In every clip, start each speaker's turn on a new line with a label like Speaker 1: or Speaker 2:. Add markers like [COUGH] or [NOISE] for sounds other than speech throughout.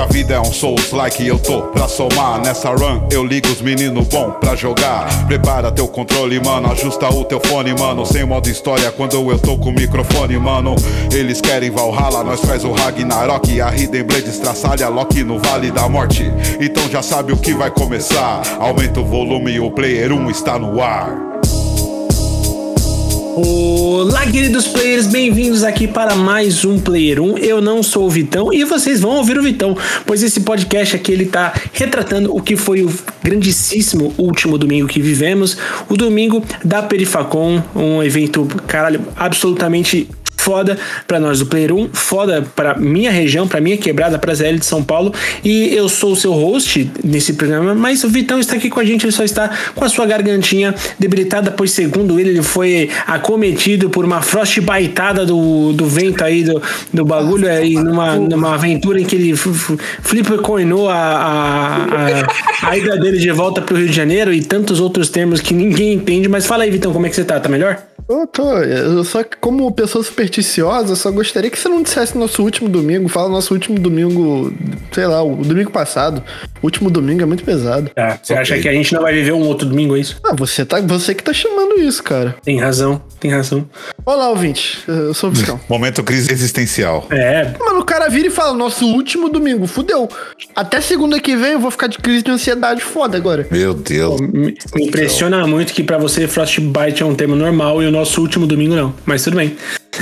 Speaker 1: a vida é um Souls like eu tô. Pra somar Nessa run eu ligo os meninos bom pra jogar. Prepara teu controle, mano, ajusta o teu fone, mano. Sem modo história quando eu tô com o microfone, mano. Eles querem Valhalla, nós faz o Ragnarok. A Hidden Blade estraçalha Loki no Vale da Morte. Então já sabe o que vai começar. Aumenta o volume o player 1 está no ar
Speaker 2: Olá, queridos players, bem-vindos aqui para mais um Player 1. Eu não sou o Vitão e vocês vão ouvir o Vitão, pois esse podcast aqui ele tá retratando o que foi o grandíssimo último domingo que vivemos, o domingo da Perifacon, um evento, caralho, absolutamente foda para nós do Player 1, foda para minha região, para minha quebrada, para ZL de São Paulo. E eu sou o seu host nesse programa, mas o Vitão está aqui com a gente, ele só está com a sua gargantinha debilitada, pois segundo ele, ele foi acometido por uma frostbaitada do, do vento aí, do, do bagulho aí, numa, numa aventura em que ele flipper coinou a, a, a, a ida dele de volta para o Rio de Janeiro e tantos outros termos que ninguém entende. Mas fala aí, Vitão, como é que você tá? Tá melhor?
Speaker 3: Eu tô. Eu só que, como pessoa supersticiosa, só gostaria que você não dissesse nosso último domingo. Fala nosso último domingo, sei lá, o domingo passado. O último domingo é muito pesado.
Speaker 2: Tá. Você okay. acha que a gente não vai viver um outro domingo, é isso?
Speaker 3: Ah, você, tá, você que tá chamando isso, cara.
Speaker 2: Tem razão, tem razão.
Speaker 3: Olá, ouvinte. Eu sou o Vitão. [LAUGHS]
Speaker 1: Momento crise existencial.
Speaker 2: É.
Speaker 3: Mano, o cara vira e fala: nosso último domingo, fudeu. Até segunda que vem eu vou ficar de crise de ansiedade foda agora.
Speaker 1: Meu Deus. Pô,
Speaker 2: me, me impressiona muito que para você Frostbite é um tema normal e o nosso último domingo não. Mas tudo bem.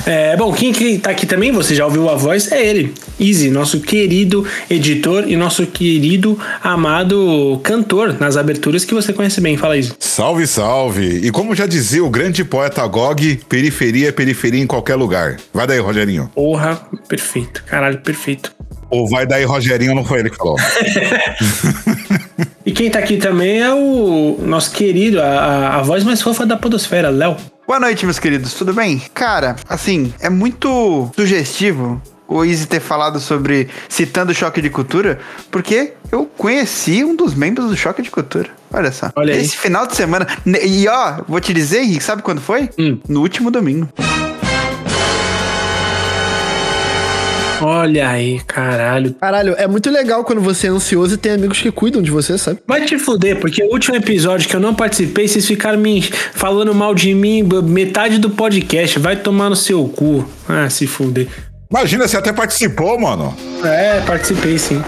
Speaker 2: É, bom, quem que tá aqui também, você já ouviu a voz, é ele, Easy, nosso querido editor e nosso querido amado cantor nas aberturas que você conhece bem. Fala, Easy.
Speaker 1: Salve, salve! E como já dizia o grande poeta Gog, periferia é periferia em qualquer lugar. Vai daí, Rogerinho.
Speaker 2: Porra, perfeito. Caralho, perfeito.
Speaker 1: Ou vai daí, Rogerinho, não foi ele que falou. [LAUGHS]
Speaker 2: e quem tá aqui também é o nosso querido, a, a voz mais fofa da podosfera, Léo.
Speaker 4: Boa noite, meus queridos, tudo bem? Cara, assim, é muito sugestivo o Easy ter falado sobre citando o choque de cultura, porque eu conheci um dos membros do choque de cultura. Olha só.
Speaker 2: Olha
Speaker 4: Esse final de semana. E ó, vou te dizer, Henrique, sabe quando foi?
Speaker 2: Hum.
Speaker 4: No último domingo.
Speaker 2: Olha aí, caralho.
Speaker 3: Caralho, é muito legal quando você é ansioso e tem amigos que cuidam de você, sabe?
Speaker 2: Vai te fuder, porque o último episódio que eu não participei, vocês ficaram me falando mal de mim metade do podcast. Vai tomar no seu cu. Ah, se fuder.
Speaker 1: Imagina, você até participou, mano.
Speaker 2: É, participei sim.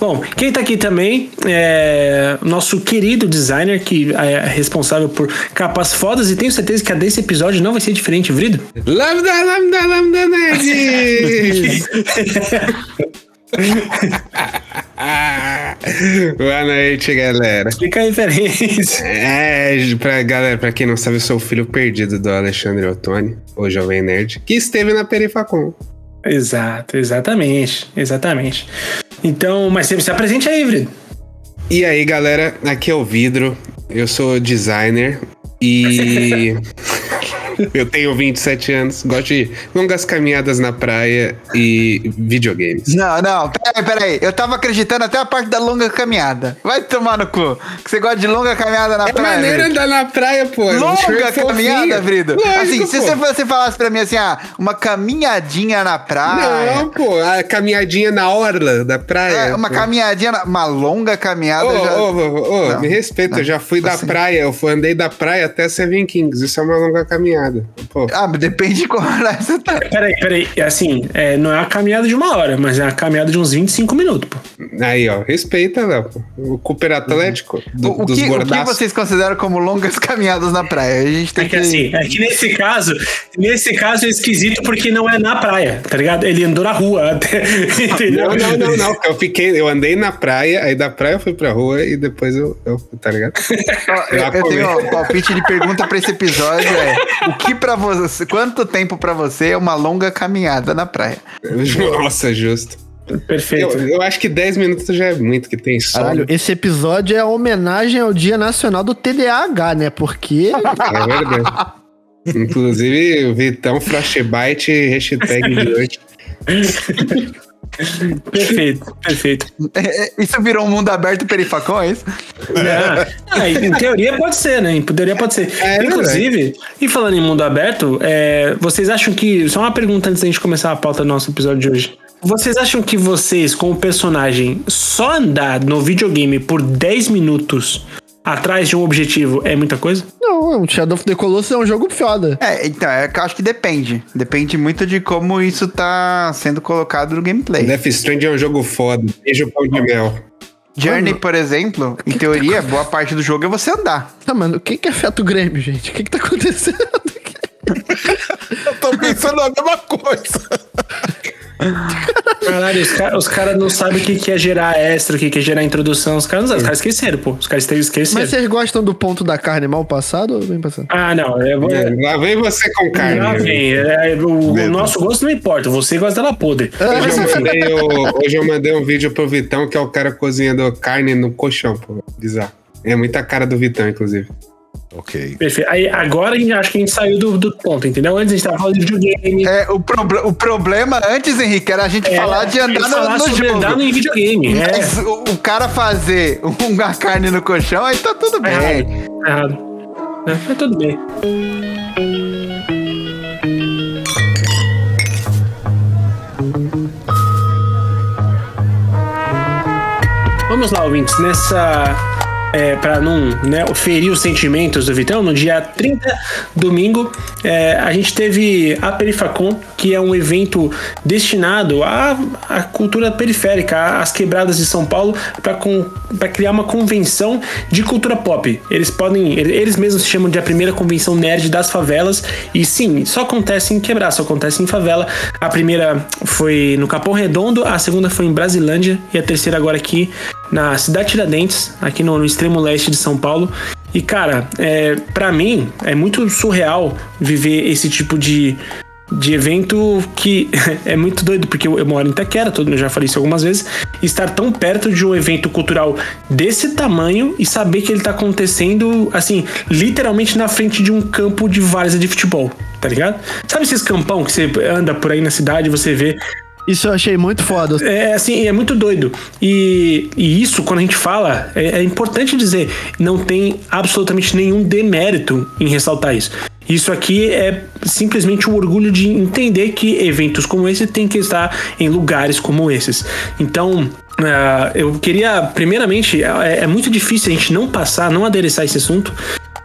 Speaker 2: Bom, quem tá aqui também é nosso querido designer, que é responsável por capas fodas, e tenho certeza que a desse episódio não vai ser diferente, Vrido.
Speaker 5: Lambda, lambda, lambda, nerd! [LAUGHS] Boa noite, galera.
Speaker 2: Explica a referência.
Speaker 5: É, pra galera, pra quem não sabe, eu sou o filho perdido do Alexandre Ottoni, o Jovem Nerd, que esteve na Perifacom.
Speaker 2: Exato, exatamente, exatamente. Então, mas sempre se apresente aí, Vrido.
Speaker 5: E aí, galera, aqui é o Vidro, eu sou designer e [LAUGHS] [LAUGHS] Eu tenho 27 anos, gosto de longas caminhadas na praia e videogames.
Speaker 4: Não, não, peraí, peraí. Eu tava acreditando até a parte da longa caminhada. Vai tomar no cu. Que você gosta de longa caminhada na
Speaker 5: é
Speaker 4: praia.
Speaker 5: É maneira andar na praia, pô.
Speaker 4: Longa caminhada, Vrido? Lógico, assim, se você, falasse pra mim assim, ah, uma caminhadinha na praia.
Speaker 5: Não, pô, a caminhadinha na orla da praia. É,
Speaker 4: uma pô. caminhadinha, na, uma longa caminhada. Ô,
Speaker 5: já... ô, ô, ô, me respeita, não, eu já fui da assim. praia, eu andei da praia até Seven Kings. Isso é uma longa caminhada caminhada.
Speaker 4: Pô. Ah, depende de qual hora você tá.
Speaker 2: Peraí, peraí. Assim, é, não é uma caminhada de uma hora, mas é uma caminhada de uns 25 minutos, pô.
Speaker 5: Aí, ó, respeita, Léo. O Cooper Atlético
Speaker 4: uhum. do, o, dos que, o que vocês consideram como longas [LAUGHS] caminhadas na praia? A gente tem
Speaker 2: é que, que... Assim, é que nesse caso, nesse caso é esquisito porque não é na praia, tá ligado? Ele andou na rua até, [LAUGHS]
Speaker 5: entendeu? Não, não, não, não. Eu fiquei, eu andei na praia, aí da praia eu fui pra rua e depois eu, eu tá ligado? [LAUGHS]
Speaker 4: eu, eu tenho um palpite de pergunta pra esse episódio é o que para você, quanto tempo para você é uma longa caminhada na praia?
Speaker 5: Nossa, justo.
Speaker 2: Perfeito.
Speaker 5: Eu, eu, acho que 10 minutos já é muito que tem
Speaker 3: sol. Caralho, esse episódio é a homenagem ao Dia Nacional do TDAH, né? Porque.
Speaker 5: É verdade. Inclusive, o Vitão Flashbyte hashtag de hoje. [LAUGHS]
Speaker 2: Perfeito, perfeito.
Speaker 4: É, é, Isso virou um mundo aberto perifacão, é isso?
Speaker 2: É, ah, em teoria pode ser, né? Em teoria pode ser.
Speaker 5: É,
Speaker 2: Inclusive, e falando em mundo aberto, é, vocês acham que. Só uma pergunta antes da gente começar a pauta do nosso episódio de hoje. Vocês acham que vocês, como personagem, só andar no videogame por 10 minutos atrás de um objetivo é muita coisa?
Speaker 3: Não, o Shadow of the Colossus é um jogo foda.
Speaker 4: É, então, é que eu acho que depende. Depende muito de como isso tá sendo colocado no gameplay.
Speaker 5: Death Stranding é um jogo foda. Beijo pão de mel.
Speaker 4: Journey, por exemplo, em teoria, boa parte do jogo é você andar.
Speaker 3: Tá, mano, o que que afeta o Grêmio, gente? O que que tá acontecendo? [LAUGHS]
Speaker 1: Eu tô pensando a mesma coisa. [LAUGHS]
Speaker 2: Caralho, os caras cara não sabem o que, que é gerar extra, o que, que é gerar introdução. Os caras não sabem, os caras esqueceram, pô. Os caras esqueceram.
Speaker 3: Mas vocês gostam do ponto da carne mal passado ou bem passado?
Speaker 2: Ah, não. Eu vou...
Speaker 5: É, Lá vem você com carne.
Speaker 2: Lá vem. É, o, o nosso gosto não importa. Você gosta dela podre.
Speaker 5: Hoje eu, mandei o- hoje eu mandei um vídeo pro Vitão, que é o cara cozinhando carne no colchão, pô. Bizarro. É muita cara do Vitão, inclusive.
Speaker 1: Ok.
Speaker 2: Perfeito. Aí, agora a gente, acho que a gente saiu do, do ponto, entendeu? Antes a gente tava falando de videogame.
Speaker 4: É, o, proble- o problema antes, Henrique, era a gente
Speaker 2: É,
Speaker 4: falar de andar
Speaker 2: falar
Speaker 4: no, no
Speaker 2: sobre
Speaker 4: jogo.
Speaker 2: andar no videogame. É,
Speaker 4: Mas o, o cara fazer [LAUGHS] uma carne no colchão, aí tá tudo
Speaker 2: tá
Speaker 4: bem.
Speaker 2: errado. Tá errado. É, mas tudo bem. Vamos lá, ouvintes, nessa. É, para não né, ferir os sentimentos do Vitão, no dia 30, domingo, é, a gente teve a Perifacon, que é um evento destinado à, à cultura periférica, às quebradas de São Paulo, para criar uma convenção de cultura pop. Eles podem, eles mesmos se chamam de a primeira convenção nerd das favelas, e sim, só acontece em quebrar, só acontece em favela. A primeira foi no Capão Redondo, a segunda foi em Brasilândia, e a terceira agora aqui na cidade Tiradentes, aqui no, no extremo leste de São Paulo. E cara, é, para mim é muito surreal viver esse tipo de, de evento que [LAUGHS] é muito doido, porque eu, eu moro em Itaquera, todo, eu já falei isso algumas vezes, estar tão perto de um evento cultural desse tamanho e saber que ele tá acontecendo, assim, literalmente na frente de um campo de várzea de futebol, tá ligado? Sabe esses campão que você anda por aí na cidade e você vê
Speaker 3: Isso eu achei muito foda.
Speaker 2: é assim, é muito doido. E, e isso, quando a gente fala, é, é importante dizer, não tem absolutamente nenhum demérito em ressaltar isso. Isso aqui é simplesmente o orgulho de entender que eventos como esse têm que estar em lugares como esses. Então, ah, eu queria, primeiramente, é, é muito difícil a gente não passar, não adereçar esse assunto.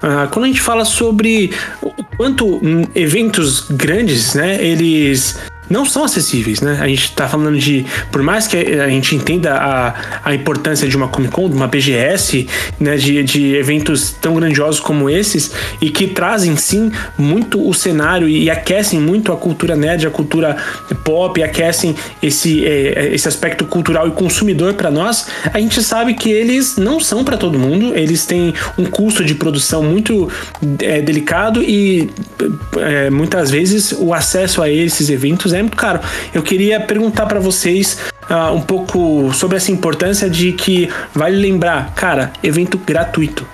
Speaker 2: Ah, quando a gente fala sobre o quanto hum, eventos grandes, né, eles não são acessíveis, né? A gente tá falando de, por mais que a gente entenda a, a importância de uma Comic Con, de uma BGS, né, de, de eventos tão grandiosos como esses e que trazem sim muito o cenário e aquecem muito a cultura nerd, a cultura pop, aquecem esse, eh, esse aspecto cultural e consumidor para nós, a gente sabe que eles não são para todo mundo, eles têm um custo de produção muito eh, delicado e eh, muitas vezes o acesso a esses eventos é muito caro. Eu queria perguntar para vocês ah, um pouco sobre essa importância de que vale lembrar, cara, evento gratuito.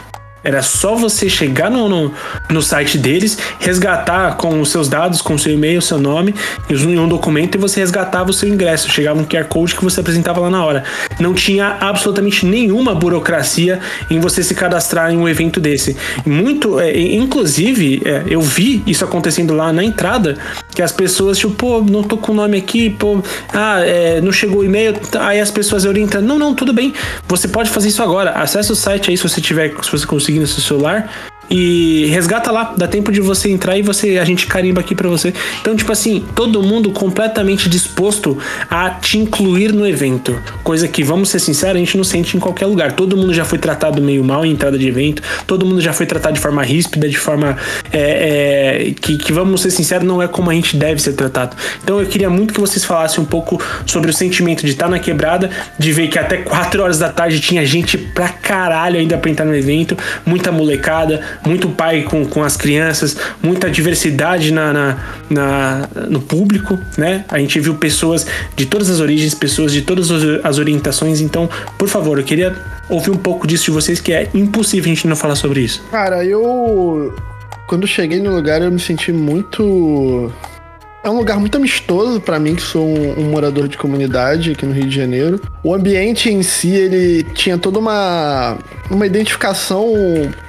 Speaker 2: Era só você chegar no, no, no site deles, resgatar com os seus dados, com o seu e-mail, seu nome, em um documento e você resgatava o seu ingresso. Chegava um QR Code que você apresentava lá na hora. Não tinha absolutamente nenhuma burocracia em você se cadastrar em um evento desse. Muito, é, inclusive, é, eu vi isso acontecendo lá na entrada, que as pessoas, tipo, pô, não tô com o nome aqui, pô, ah, é, não chegou o e-mail, aí as pessoas orientam, não, não, tudo bem, você pode fazer isso agora. Acesse o site aí se você tiver, se você conseguir no seu celular e resgata lá, dá tempo de você entrar e você a gente carimba aqui pra você. Então, tipo assim, todo mundo completamente disposto a te incluir no evento, coisa que vamos ser sinceros, a gente não sente em qualquer lugar. Todo mundo já foi tratado meio mal em entrada de evento, todo mundo já foi tratado de forma ríspida, de forma é, é, que, que vamos ser sinceros, não é como a gente deve ser tratado. Então, eu queria muito que vocês falassem um pouco sobre o sentimento de estar na quebrada, de ver que até 4 horas da tarde tinha gente pra caralho ainda pra entrar no evento, muita molecada muito pai com, com as crianças, muita diversidade na, na, na- no público, né? A gente viu pessoas de todas as origens, pessoas de todas as orientações. Então, por favor, eu queria ouvir um pouco disso de vocês, que é impossível a gente não falar sobre isso.
Speaker 3: Cara, eu. Quando cheguei no lugar, eu me senti muito. É um lugar muito amistoso para mim, que sou um, um, morador de comunidade aqui no Rio de Janeiro. O ambiente em si, ele tinha toda uma, uma identificação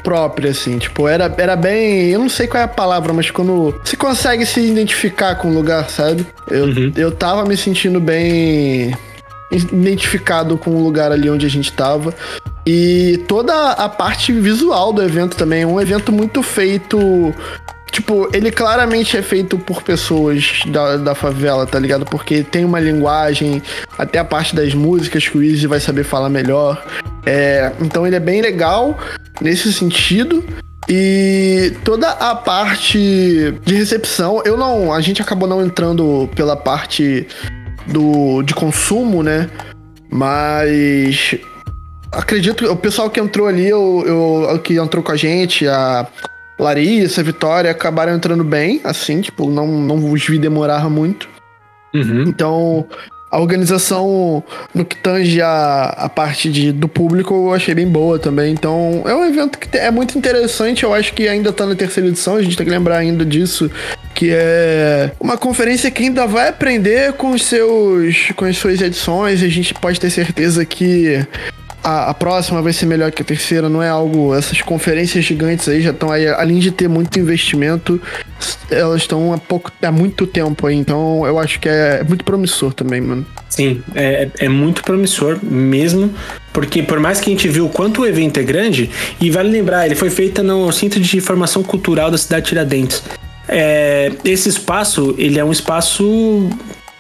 Speaker 3: própria, assim. Tipo, era, era bem. Eu não sei qual é a palavra, mas quando você consegue se identificar com o lugar, sabe? Eu, uhum. eu tava me sentindo bem identificado com o lugar ali onde a gente tava. E toda a parte visual do evento também, é um evento muito feito Tipo, ele claramente é feito por pessoas da, da favela, tá ligado? Porque tem uma linguagem, até a parte das músicas que o Easy vai saber falar melhor. É, então ele é bem legal nesse sentido. E toda a parte de recepção, eu não. A gente acabou não entrando pela parte do, de consumo, né? Mas acredito que o pessoal que entrou ali, eu, eu, que entrou com a gente, a Larissa, Vitória acabaram entrando bem, assim, tipo, não, não os vi demorar muito. Uhum. Então, a organização no que tange a, a parte de, do público eu achei bem boa também. Então, é um evento que é muito interessante. Eu acho que ainda tá na terceira edição, a gente tem que lembrar ainda disso. Que é uma conferência que ainda vai aprender com os seus com as suas edições. A gente pode ter certeza que a, a, próxima vai ser melhor que a terceira, não é algo. Essas conferências gigantes aí já estão aí, além de ter muito investimento, elas estão há pouco, há muito tempo aí, então eu acho que é, é muito promissor também, mano.
Speaker 2: Sim, é, é muito promissor mesmo, porque por mais que a gente viu o quanto o evento é grande, e vale lembrar, ele foi feito no Centro de Informação Cultural da cidade de Tiradentes. É, esse espaço, ele é um espaço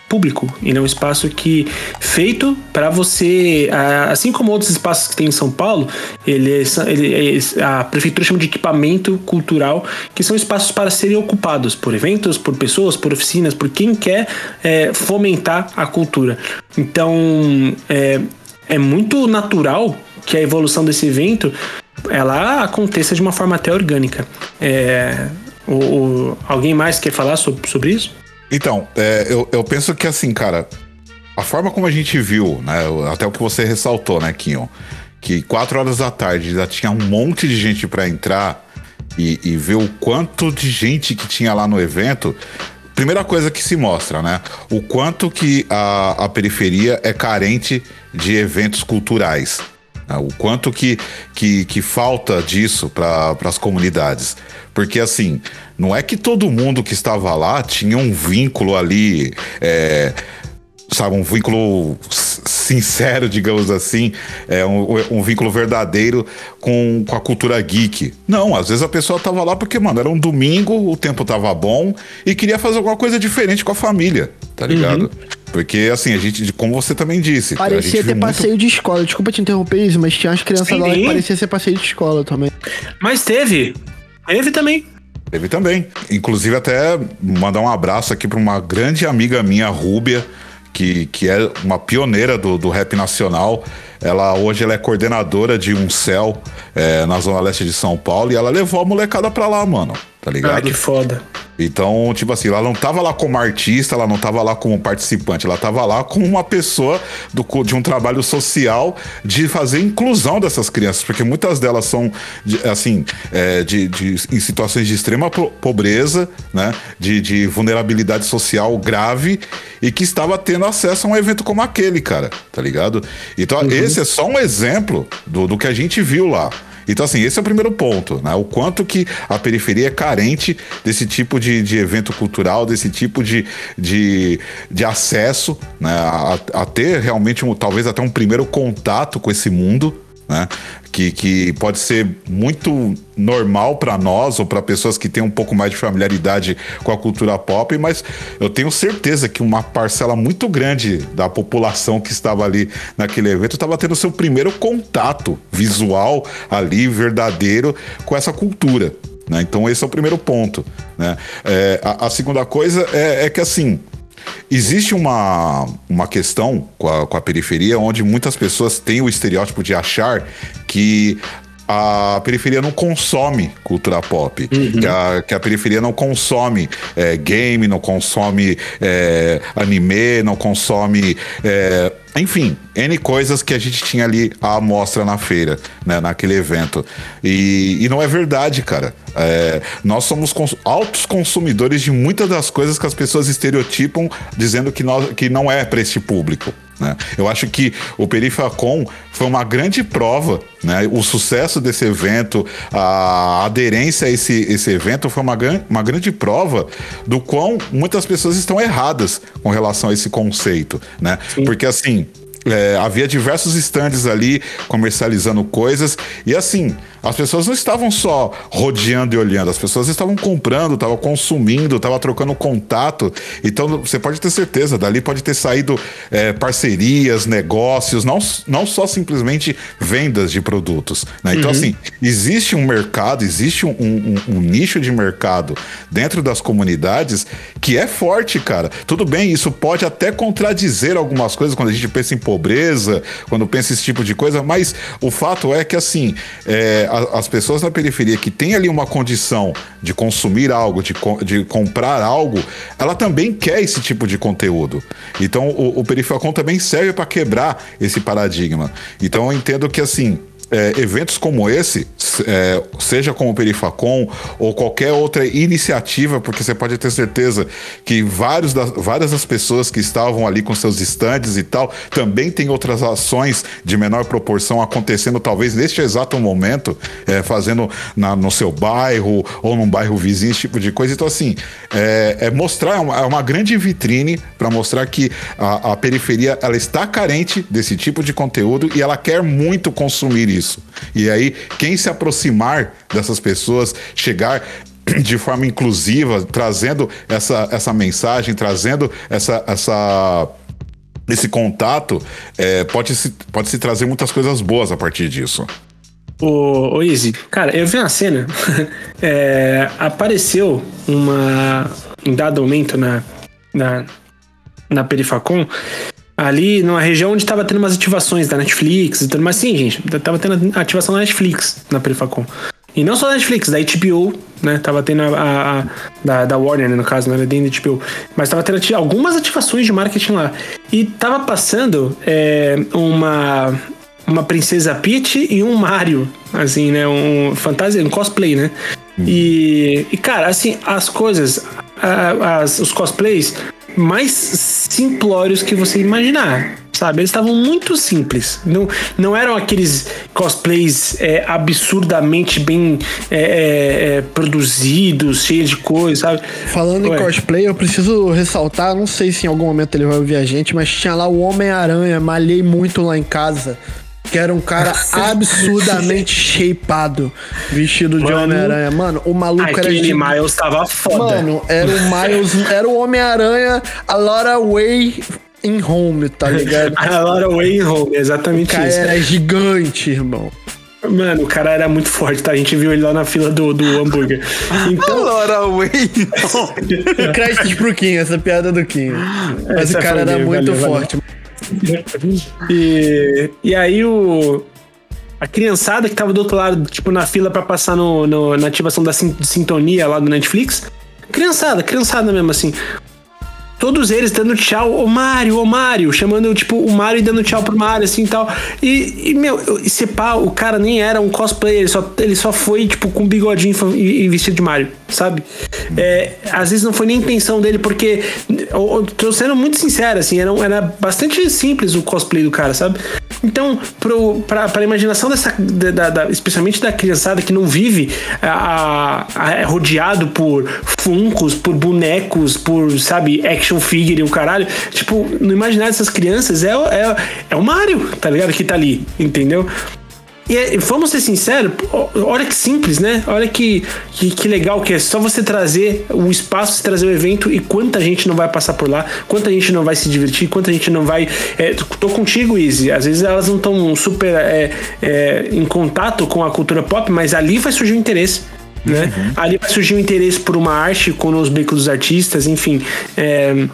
Speaker 2: público. Ele é um espaço que feito para você, assim como outros espaços que tem em São Paulo, ele, é, ele é, a prefeitura chama de equipamento cultural, que são espaços para serem ocupados por eventos, por pessoas, por oficinas, por quem quer é, fomentar a cultura. Então é, é muito natural que a evolução desse evento ela aconteça de uma forma até orgânica. É, o, alguém mais quer falar sobre, sobre isso?
Speaker 1: Então, é, eu, eu penso que assim, cara, a forma como a gente viu, né? Até o que você ressaltou, né, Kinho? Que quatro horas da tarde já tinha um monte de gente para entrar e, e ver o quanto de gente que tinha lá no evento. Primeira coisa que se mostra, né? O quanto que a, a periferia é carente de eventos culturais. Né? O quanto que, que, que falta disso para as comunidades. Porque assim, não é que todo mundo que estava lá tinha um vínculo ali. É, sabe, um vínculo sincero, digamos assim, é um, um, vínculo verdadeiro com, com a cultura geek. Não, às vezes a pessoa tava lá porque, mano, era um domingo, o tempo tava bom e queria fazer alguma coisa diferente com a família, tá ligado? Uhum. Porque, assim, a gente, como você também disse.
Speaker 3: Parecia ter passeio muito... de escola. Desculpa te interromper isso, mas tinha as crianças Sim. lá que parecia ser passeio de escola também.
Speaker 2: Mas teve. Teve também.
Speaker 1: Teve também. Inclusive, até mandar um abraço aqui para uma grande amiga minha, Rúbia, que, que é uma pioneira do, do rap nacional. Ela hoje ela é coordenadora de um céu é, na zona leste de São Paulo e ela levou a molecada pra lá, mano. Tá ligado? Ah,
Speaker 2: que foda.
Speaker 1: Então, tipo assim, ela não tava lá como artista, ela não tava lá como participante, ela tava lá como uma pessoa do, de um trabalho social de fazer inclusão dessas crianças, porque muitas delas são, assim, é, de, de, em situações de extrema pobreza, né, de, de vulnerabilidade social grave e que estava tendo acesso a um evento como aquele, cara, tá ligado? Então, uhum. esse é só um exemplo do, do que a gente viu lá. Então, assim, esse é o primeiro ponto, né? O quanto que a periferia é carente desse tipo de, de evento cultural, desse tipo de, de, de acesso, né? A, a ter realmente, um, talvez até um primeiro contato com esse mundo, né? Que, que pode ser muito normal para nós ou para pessoas que têm um pouco mais de familiaridade com a cultura pop, mas eu tenho certeza que uma parcela muito grande da população que estava ali naquele evento estava tendo seu primeiro contato visual ali, verdadeiro, com essa cultura. Né? Então, esse é o primeiro ponto. Né? É, a, a, segunda coisa é, é que assim Existe uma, uma questão com a, com a periferia onde muitas pessoas têm o estereótipo de achar que a periferia não consome cultura pop, que, a, que a periferia não consome é, game, não consome é, anime, não consome. é, enfim, N coisas que a gente tinha ali à amostra na feira, né, naquele evento. E, e não é verdade, cara. É, nós somos cons altos consumidores de muitas das coisas que as pessoas estereotipam dizendo que, nós, que não é para este público. Né? Eu acho que o Perifacom foi uma grande prova, né? O sucesso desse evento, a aderência a esse, esse evento foi uma, gran- uma grande prova do quão muitas pessoas estão erradas com relação a esse conceito, né? Porque assim, é, havia diversos estandes ali comercializando coisas e assim as pessoas não estavam só rodeando e olhando, as pessoas estavam comprando, estavam consumindo, estavam trocando contato. Então você pode ter certeza, dali pode ter saído é, parcerias, negócios, não, não só simplesmente vendas de produtos. né? Então, assim, existe um mercado, existe um, um- um nicho de mercado dentro das comunidades que é forte, cara. Tudo bem, isso pode até contradizer algumas coisas quando a gente pensa em pobreza, quando pensa esse tipo de coisa, mas o fato é que, assim, é, as pessoas na periferia que têm ali uma condição de consumir algo, de, de comprar algo, ela também quer esse tipo de conteúdo. Então, o, o Perifacom também serve para quebrar esse paradigma. Então, eu entendo que, assim, é, eventos como esse, se- é, seja como o Perifacom ou qualquer outra iniciativa, porque você pode ter certeza que vários das, várias das pessoas que estavam ali com seus estandes e tal, também tem outras ações de menor proporção acontecendo, talvez neste exato momento, é, fazendo na- no seu bairro ou num bairro vizinho, esse tipo de coisa. Então, assim, é, é mostrar, é uma, é uma grande vitrine para mostrar que a, a periferia ela está carente desse tipo de conteúdo e ela quer muito consumir isso. E aí, quem se aproximar dessas pessoas, chegar de forma inclusiva, trazendo essa, essa mensagem, trazendo essa, essa esse contato, é, pode, se, pode se trazer muitas coisas boas a partir disso.
Speaker 2: Ô, ô Izzy, cara, eu vi uma cena. [LAUGHS] é, apareceu uma. Em dado momento na, na, na Perifacom, ali numa região onde tava tendo umas ativações da Netflix e tudo mais. Sim, gente, tava tendo ativação da Netflix na Perifacom. E não só da Netflix, da HBO, né? Tava tendo a. a- a- da, da Warner, né, no caso, não era nem da HBO. Mas tava tendo algumas ativações de marketing lá. E tava passando é, uma uma princesa Peach e um Mario, assim, né? Um fantasia, um cosplay, né? E, e, cara, assim, as coisas, as- os cosplays mais simplórios que você imaginar, sabe? Eles estavam muito simples. Não, não eram aqueles cosplays é, absurdamente bem é, é, é, produzidos, cheios de coisa, sabe?
Speaker 3: Falando
Speaker 2: Ué.
Speaker 3: em cosplay, eu preciso ressaltar, não sei se em algum momento ele vai ouvir a gente, mas tinha lá o Homem-Aranha, malhei muito lá em casa. Que era um cara [LAUGHS] absurdamente shapeado, vestido de. Homem-Aranha. Mano, o maluco era
Speaker 2: Aquele
Speaker 3: de...
Speaker 2: Miles tava foda.
Speaker 3: Mano, era o Miles, era o Homem-Aranha a lot of way in home, tá ligado? [LAUGHS]
Speaker 2: A Laura Wayne Home, exatamente
Speaker 3: O cara
Speaker 2: isso.
Speaker 3: era gigante, irmão.
Speaker 2: Mano, o cara era muito forte, tá? A gente viu ele lá na fila do, do hambúrguer. [LAUGHS] Então,
Speaker 4: Laura Wayne.
Speaker 3: Créditos pro Kim, essa piada do Kim. Mas
Speaker 2: Essa
Speaker 3: o cara era muito
Speaker 2: valeu, valeu. E, e aí o. A criançada que tava do outro lado, tipo, na fila pra passar no, no- na ativação da sin- sintonia lá do Netflix. Criançada, criançada mesmo, assim. Todos eles dando tchau, ô Mário, ô Mário, chamando, tipo, o Mário e dando tchau pro Mário, assim e tal. E, e, meu, e se pá, o cara nem era um cosplayer, ele só, ele só foi, tipo, com bigodinho e, e vestido de Mário, sabe? É, às vezes não foi nem intenção dele, porque, eu, eu tô sendo muito sincero, assim, era, era bastante simples o cosplay do cara, sabe? Então, pra, pra imaginação dessa, da, da- especialmente da criançada que não vive a, a- a- rodeado por funcos, por bonecos, por, sabe, action figure e o caralho, tipo, no imaginário dessas crianças é, é, é o Mario, tá ligado? Que tá ali, entendeu? E é- vamos ser sinceros, olha que simples, né? Olha que, que, que legal que é só você trazer o espaço, você trazer o evento e quanta gente não vai passar por lá, quanta gente não vai se divertir, quanta gente não vai. é, tô contigo, Izzy. Às vezes elas não estão super é, é, em contato com a cultura pop, mas ali vai surgir o interesse. Né? Ali vai surgir o interesse por uma arte com os becos dos artistas, enfim. É,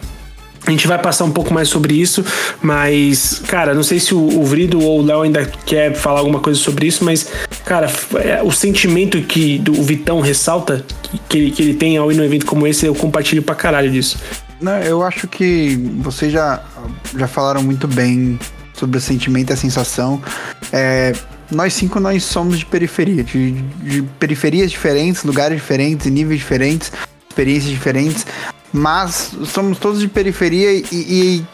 Speaker 2: A gente vai passar um pouco mais sobre isso, mas, cara, não sei se o, o Vrido ou o Léo ainda quer falar alguma coisa sobre isso, mas, cara, é, o sentimento que do, o Vitão ressalta que, ele, que ele tem ao ir num evento como esse, eu compartilho pra caralho disso.
Speaker 4: Não, eu acho que vocês já, já falaram muito bem sobre o sentimento e a sensação. É, nós cinco nós somos de periferia, de, de periferias diferentes, lugares diferentes, níveis diferentes, experiências diferentes mas somos todos de periferia e, e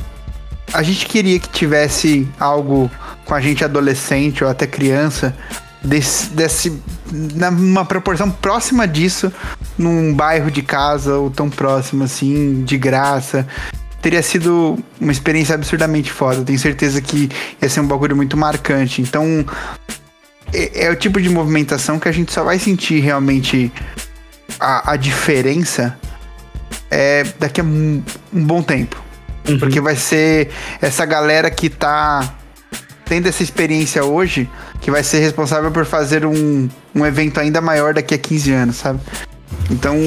Speaker 4: a gente queria que tivesse algo com a gente adolescente ou até criança desse, desse numa proporção próxima disso num bairro de casa ou tão próximo assim de graça. Teria sido uma experiência absurdamente foda. Tenho certeza que ia ser um bagulho muito marcante. Então é, é o tipo de movimentação que a gente só vai sentir realmente a, a diferença é, daqui a um, um bom tempo. Uhum. Porque vai ser essa galera que tá tendo essa experiência hoje que vai ser responsável por fazer um, um evento ainda maior daqui a 15 anos, sabe? Então,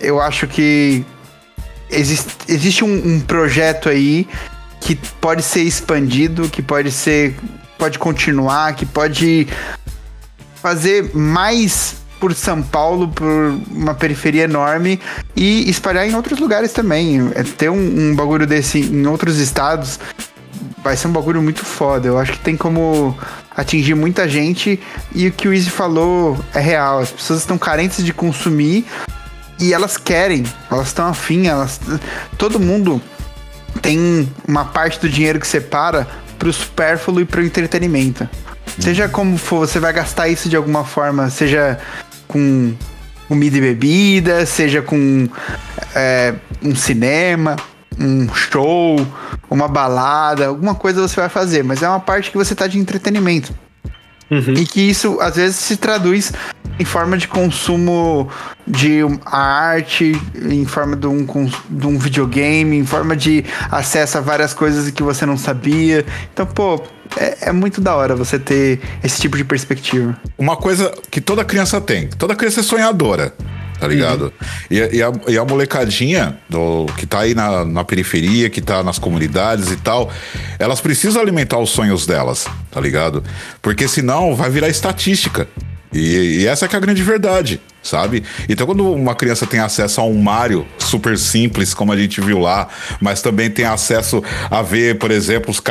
Speaker 4: eu acho que existe, existe um, um projeto aí que pode ser expandido, que pode ser. pode continuar, que pode fazer mais por São Paulo, por uma periferia enorme e espalhar em outros lugares também. É, ter um, um bagulho desse em outros estados vai ser um bagulho muito foda. Eu acho que tem como atingir muita gente e o que o Easy falou é real. As pessoas estão carentes de consumir e elas querem, elas estão afim, elas todo mundo tem uma parte do dinheiro que separa pro supérfluo e pro entretenimento. Seja como for, você vai gastar isso de alguma forma, seja com comida e bebida, seja com é, um cinema, um show, uma balada, alguma coisa você vai fazer, mas é uma parte que você tá de entretenimento. Uhum. E que isso às vezes se traduz em forma de consumo de arte, em forma de um, de um videogame, em forma de acesso a várias coisas que você não sabia. Então, pô, é, é, muito da hora você ter esse tipo de perspectiva.
Speaker 1: Uma coisa que toda criança tem, toda criança é sonhadora. Tá ligado? Uhum. E, e, a, e, a, molecadinha do, que tá aí na, na periferia, que tá nas comunidades e tal, elas precisam alimentar os sonhos delas, tá ligado? Porque senão vai virar estatística. E, e, essa é, é a grande verdade, sabe? Então, quando uma criança tem acesso a um Mario super simples, como a gente viu lá, mas também tem acesso a ver, por exemplo, os,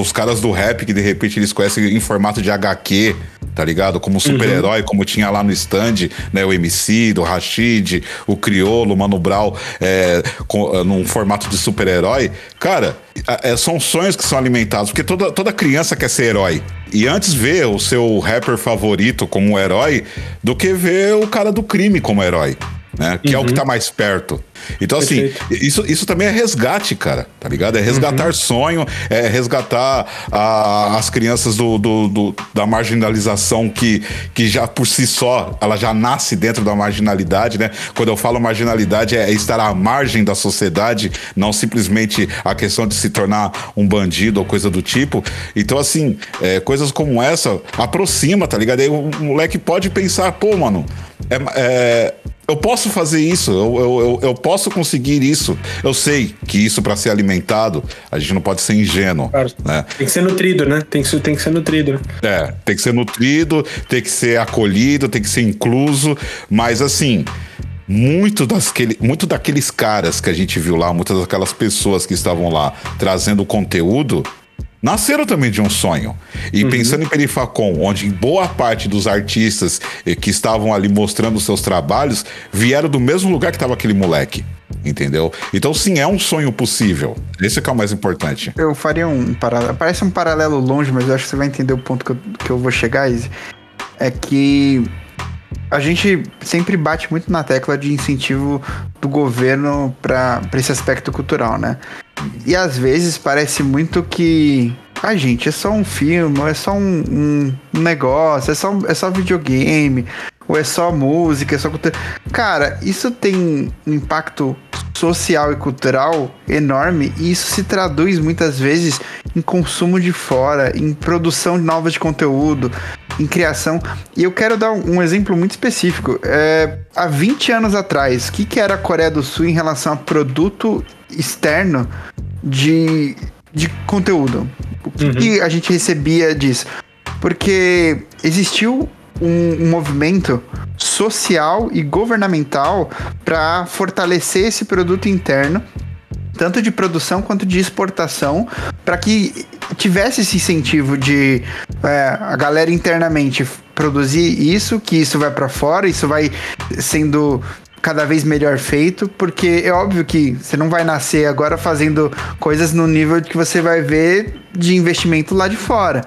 Speaker 1: os caras do rap que de repente eles conhecem em formato de HQ, tá ligado? Como super-herói, uhum. como tinha lá no stand, né? O MC, do Rashid, o Criolo, o Mano Brown, é, com, num formato de super-herói. Cara, é, são sonhos que são alimentados, porque toda, toda criança quer ser herói. E antes ver o seu rapper favorito como herói do que ver o cara do crime como herói né? Que uhum. é o que uhum. tá mais perto. Então, assim, isso, isso também é resgate, cara, tá ligado? É resgatar uhum. sonho, é resgatar a, as crianças do, do, do, da marginalização que, que já por si só, ela já nasce dentro da marginalidade, né? Quando eu falo marginalidade, é estar à margem da sociedade, não simplesmente a questão de se tornar um bandido ou coisa do tipo. Então, assim, é, coisas como essa aproxima, tá ligado? Aí o moleque pode pensar, pô, mano, é, é eu posso fazer isso, eu, eu, eu, posso conseguir isso. Eu sei que isso, para ser alimentado, a gente não pode ser ingênuo. Claro. Né?
Speaker 2: Tem que ser nutrido, né? Tem que, tem que ser nutrido.
Speaker 1: É, tem que ser nutrido, tem que ser acolhido, tem que ser incluso. Mas, assim, muito, daquele, muito daqueles caras que a gente viu lá, muitas daquelas pessoas que estavam lá trazendo conteúdo, nasceram também de um sonho. E uhum. pensando em Perifacom, onde boa parte dos artistas eh, que estavam ali mostrando seus trabalhos vieram do mesmo lugar que estava aquele moleque. Entendeu? Então, sim, é um sonho possível. Esse é que é o mais importante.
Speaker 4: Eu faria um paralelo. Parece um paralelo longe, mas eu acho que você vai entender o ponto que eu, que eu vou chegar, Izzy. É que a gente sempre bate muito na tecla de incentivo do governo para esse aspecto cultural, né? E às vezes parece muito que a ah, gente é só um filme, é só um, um negócio, é só, é só videogame, ou é só música, é só cultura. Cara, isso tem um impacto social e cultural enorme e isso se traduz muitas vezes em consumo de fora, em produção nova de conteúdo, em criação. E eu quero dar um exemplo muito específico. É, há 20 anos atrás, o que, que era a Coreia do Sul em relação a produto externo de, de conteúdo. O que, que a gente recebia disso? Porque existiu um, um movimento social e governamental para fortalecer esse produto interno tanto de produção quanto de exportação, para que tivesse esse incentivo de é, a galera internamente produzir isso, que isso vai para fora, isso vai sendo cada vez melhor feito, porque é óbvio que você não vai nascer agora fazendo coisas no nível que você vai ver de investimento lá de fora.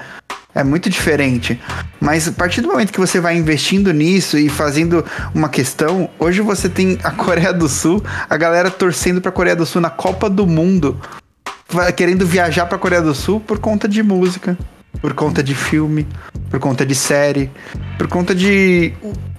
Speaker 4: É muito diferente. Mas a partir do momento que você vai investindo nisso e fazendo uma questão, hoje você tem a Coreia do Sul, a galera torcendo pra Coreia do Sul na Copa do Mundo, querendo viajar pra Coreia do Sul por conta de música, por conta de filme, por conta de série, por conta de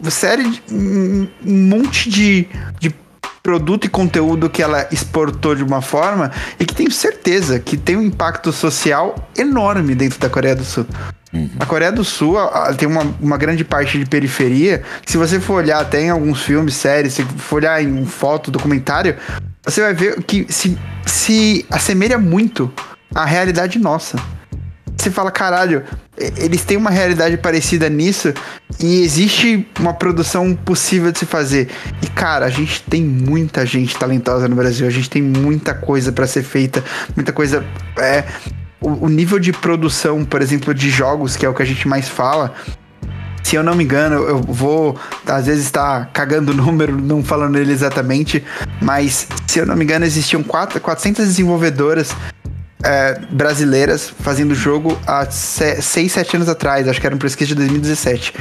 Speaker 4: série, de, um monte de, de produto e conteúdo que ela exportou de uma forma e que tenho certeza que tem um impacto social enorme dentro da Coreia do Sul. Uhum. A Coreia do Sul a, tem uma, uma grande parte de periferia. Se você for olhar até em alguns filmes, séries, se for olhar em foto, documentário, você vai ver que se, se assemelha muito à realidade nossa você fala, caralho, eles têm uma realidade parecida nisso e existe uma produção possível de se fazer. E cara, a gente tem muita gente talentosa no Brasil, a gente tem muita coisa para ser feita, muita coisa. É, o, o nível de produção, por exemplo, de jogos, que é o que a gente mais fala, se eu não me engano, eu vou às vezes estar tá cagando o número, não falando ele exatamente, mas se eu não me engano, existiam 4, 400 desenvolvedoras é, brasileiras fazendo jogo há 6, 7 anos atrás, acho que era um pesquisa de 2017.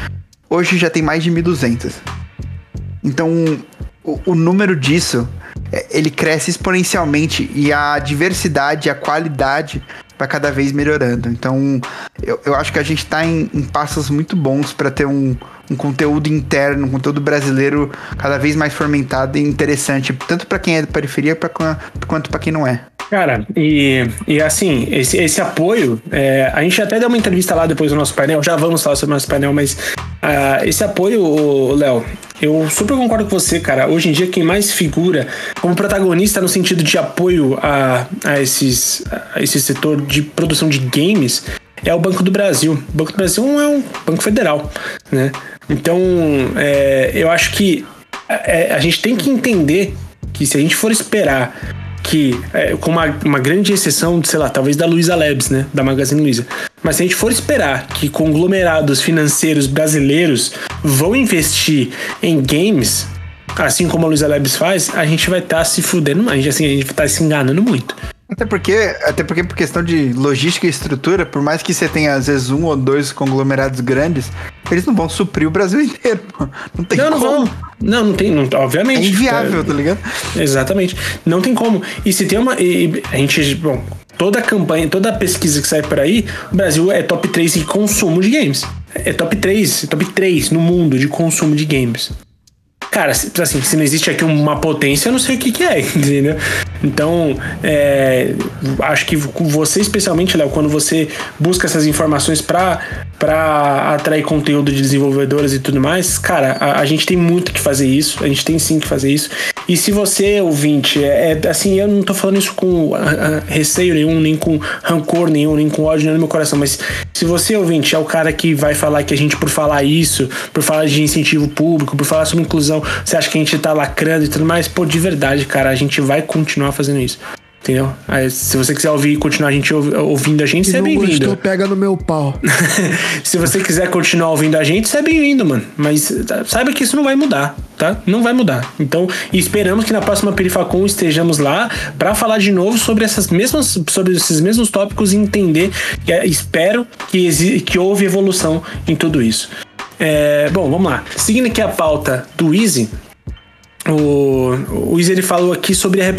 Speaker 4: Hoje já tem mais de 1.200. Então, o, o número disso, é, ele cresce exponencialmente e a diversidade, a qualidade vai cada vez melhorando. Então, eu, eu acho que a gente está em, em passos muito bons para ter um, um conteúdo interno, um conteúdo brasileiro cada vez mais fermentado e interessante, tanto para quem é da periferia pra, quanto para quem não é.
Speaker 2: Cara, e, e assim, esse, esse apoio, é, a gente até deu uma entrevista lá depois do nosso painel, já vamos falar sobre o nosso painel, mas uh, esse apoio, Léo, eu super concordo com você, cara. Hoje em dia, quem mais figura como protagonista no sentido de apoio a, a, esses, a esse setor de produção de games é o Banco do Brasil. O Banco do Brasil é um banco federal, né? Então, é, eu acho que é, a gente tem que entender que se a gente for esperar que, é, com uma, uma grande exceção, sei lá, talvez da Luiza Labs, né? Da Magazine Luiza. Mas se a gente for esperar que conglomerados financeiros brasileiros vão investir em games, assim como a Luiza Labs faz, a gente vai estar tá se fudendo, a gente, assim, a gente vai estar tá se enganando muito.
Speaker 4: Até porque, até porque por questão de logística e estrutura, por mais que você tenha às vezes um ou dois conglomerados grandes, eles não vão suprir o Brasil [LAUGHS] inteiro. Não tem
Speaker 2: não,
Speaker 4: como.
Speaker 2: Não, vão. não, não tem, não, obviamente.
Speaker 4: É inviável, é, tá ligado?
Speaker 2: Exatamente. Não tem como. E se tem uma. E, a gente, bom, toda a campanha, toda a pesquisa que sai por aí, o Brasil é top 3 em consumo de games. É top 3, top 3 no mundo de consumo de games. Cara, assim, se não existe aqui uma potência, eu não sei o que, que é, [LAUGHS] entendeu? Então, é, acho que você, especialmente, Léo, quando você busca essas informações para para atrair conteúdo de desenvolvedores e tudo mais, cara, a, a, gente tem muito que fazer isso, a gente tem sim que fazer isso. E se você, ouvinte, é, é assim, eu não tô falando isso com a, a, receio nenhum, nem com rancor nenhum, nem com ódio no meu coração, mas se você, ouvinte, é o cara que vai falar que a gente, por falar isso, por falar de incentivo público, por falar sobre inclusão, você acha que a gente tá lacrando e tudo mais, pô, de verdade, cara, a gente vai continuar fazendo isso. Entendeu? Aí, se você quiser ouvir continuar a gente ouvindo a gente, você é bem-vindo. Gostou,
Speaker 3: pega no meu pau. [LAUGHS]
Speaker 2: se você quiser continuar ouvindo a gente, você é bem-vindo, mano. Mas tá, saiba que isso não vai mudar, tá? Não vai mudar. Então, esperamos que na próxima Perifacom estejamos lá para falar de novo sobre essas mesmas, sobre esses mesmos tópicos e entender. E, é, espero que, que houve evolução em tudo isso. É, bom, vamos lá. Seguindo aqui a pauta do Easy, o, o Izzy ele falou aqui sobre a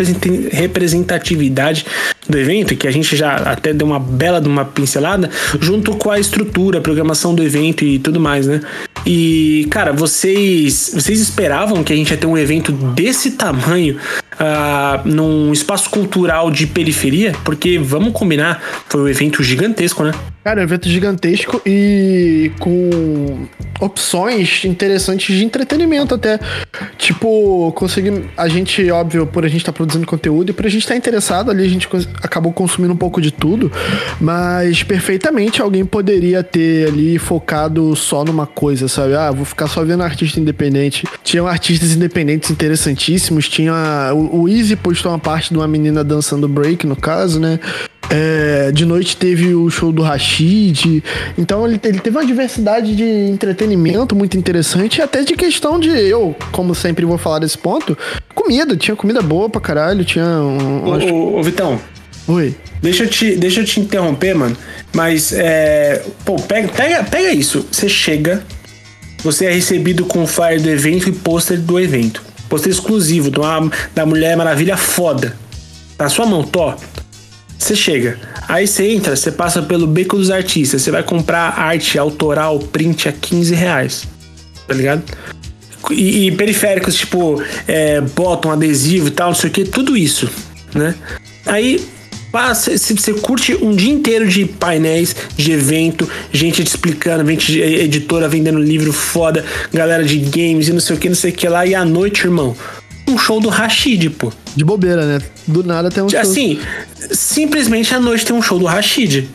Speaker 2: representatividade do evento, que a gente já até deu uma bela de uma pincelada, junto com a estrutura, a programação do evento e tudo mais, né? E, cara, vocês, vocês esperavam que a gente ia ter um evento desse tamanho uh, num espaço cultural de periferia? Porque, vamos combinar, foi um evento gigantesco, né?
Speaker 3: Cara, um evento gigantesco e com opções interessantes de entretenimento até. Tipo, conseguir. A gente, óbvio, por a gente estar tá produzindo conteúdo e por a gente estar tá interessado ali, a gente acabou consumindo um pouco de tudo. Mas perfeitamente alguém poderia ter ali focado só numa coisa, sabe? Ah, vou ficar só vendo artista independente. Tinham artistas independentes interessantíssimos. Tinha. O, o Easy postou uma parte de uma menina dançando break, no caso, né? É, de noite teve o show do Rashid. Então ele, ele, teve uma diversidade de entretenimento muito interessante, e até de questão de eu, como sempre vou falar desse ponto, comida. Tinha comida boa pra caralho, tinha um.
Speaker 2: Ô, ô, ô Vitão.
Speaker 3: Oi.
Speaker 2: Deixa eu te, deixa eu te interromper, mano. Mas, é. Pô, pega, pega, pega isso. Você chega, você é recebido com o flyer do evento e pôster do evento. Pôster exclusivo, uma, da Mulher Maravilha foda. Tá sua mão, tó. Você chega, aí você entra, você passa pelo beco dos artistas, você vai comprar arte autoral, print a 15 reais. Tá ligado? E, e periféricos, tipo, é, bottom, adesivo e tal, não sei o que, tudo isso, né? Aí você, você curte um dia inteiro de painéis, de evento, gente te explicando, gente editora vendendo livro foda, galera de games e não sei o que, não sei o que lá. E à noite, irmão, um show do Rashid, pô.
Speaker 3: De bobeira, né? Do nada tem um show.
Speaker 2: Assim, simplesmente à noite tem um show do Rashid.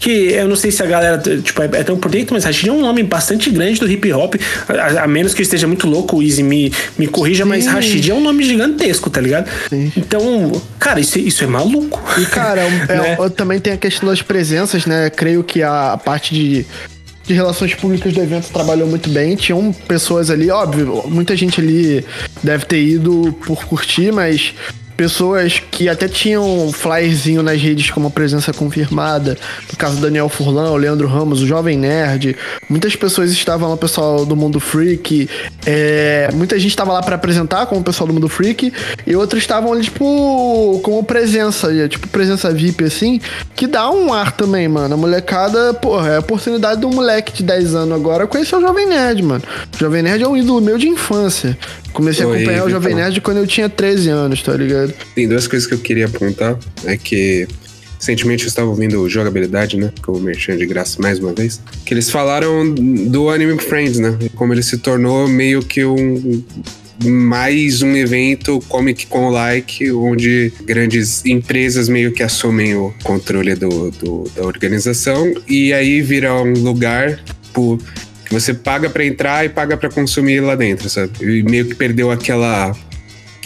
Speaker 2: Que eu não sei se a galera tipo, é tão por dentro, mas Rashid é um nome bastante grande do hip hop. A, a menos que eu esteja muito louco, o Easy me, me corrija, Sim. mas Rashid é um nome gigantesco, tá ligado? Sim. Então, cara, isso, isso é maluco.
Speaker 3: E, cara, [LAUGHS] é, né? é, também tem a questão das presenças, né? Creio que a, a parte de de relações públicas do evento trabalhou muito bem. Tinham pessoas ali, óbvio, muita gente ali deve ter ido por curtir, mas pessoas que até tinham flyerzinho nas redes como presença confirmada, no caso Daniel Furlan, o Leandro Ramos, o Jovem Nerd, muitas pessoas estavam lá, pessoal do Mundo Freak, é, muita gente estava lá para apresentar como o pessoal do Mundo Freak, e outros estavam ali, tipo, como presença, tipo, presença VIP, assim, que dá um ar também, mano. A molecada, porra, é a oportunidade de um moleque de 10 anos agora conhecer o Jovem Nerd, mano. O Jovem Nerd é um ídolo meu de infância. Comecei Oi, a acompanhar o Jovem Nerd quando eu tinha 13 anos, tá ligado?
Speaker 5: Tem duas coisas que eu queria apontar. É que recentemente eu estava ouvindo jogabilidade, né? Que eu merchan de graça mais uma vez. Que eles falaram do Anime Friends, né? Como ele se tornou meio que um mais um evento Comic Con like, onde grandes empresas meio que assumem o controle do, do da organização e aí vira um lugar por que você paga para entrar e paga para consumir lá dentro, sabe? E meio que perdeu aquela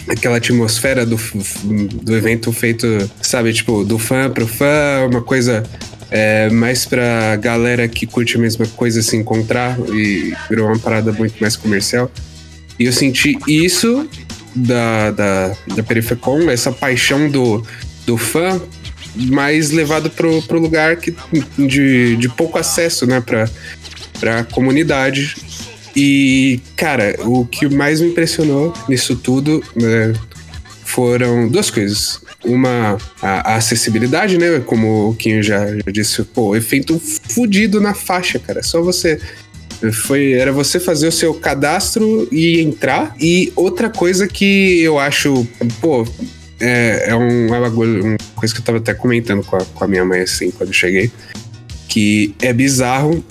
Speaker 5: aquela atmosfera do, do evento feito, sabe, tipo, do fã pro fã, uma coisa é, mais pra galera que curte a mesma coisa se encontrar e virou uma parada muito mais comercial. E eu senti isso da, da, da Perifecon, essa paixão do, do fã, mais levado pro, pro lugar que, de, de pouco acesso, né, pra, pra comunidade. E, cara, o que mais me impressionou nisso tudo né, foram duas coisas. Uma, a, a, acessibilidade, né? Como o Kim já, já disse, pô, efeito fudido na faixa, cara. Só você foi, era você fazer o seu cadastro e entrar. E outra coisa que eu acho, pô, é, é um, é uma coisa que eu tava até comentando com a, com a minha mãe assim quando eu cheguei. Que é bizarro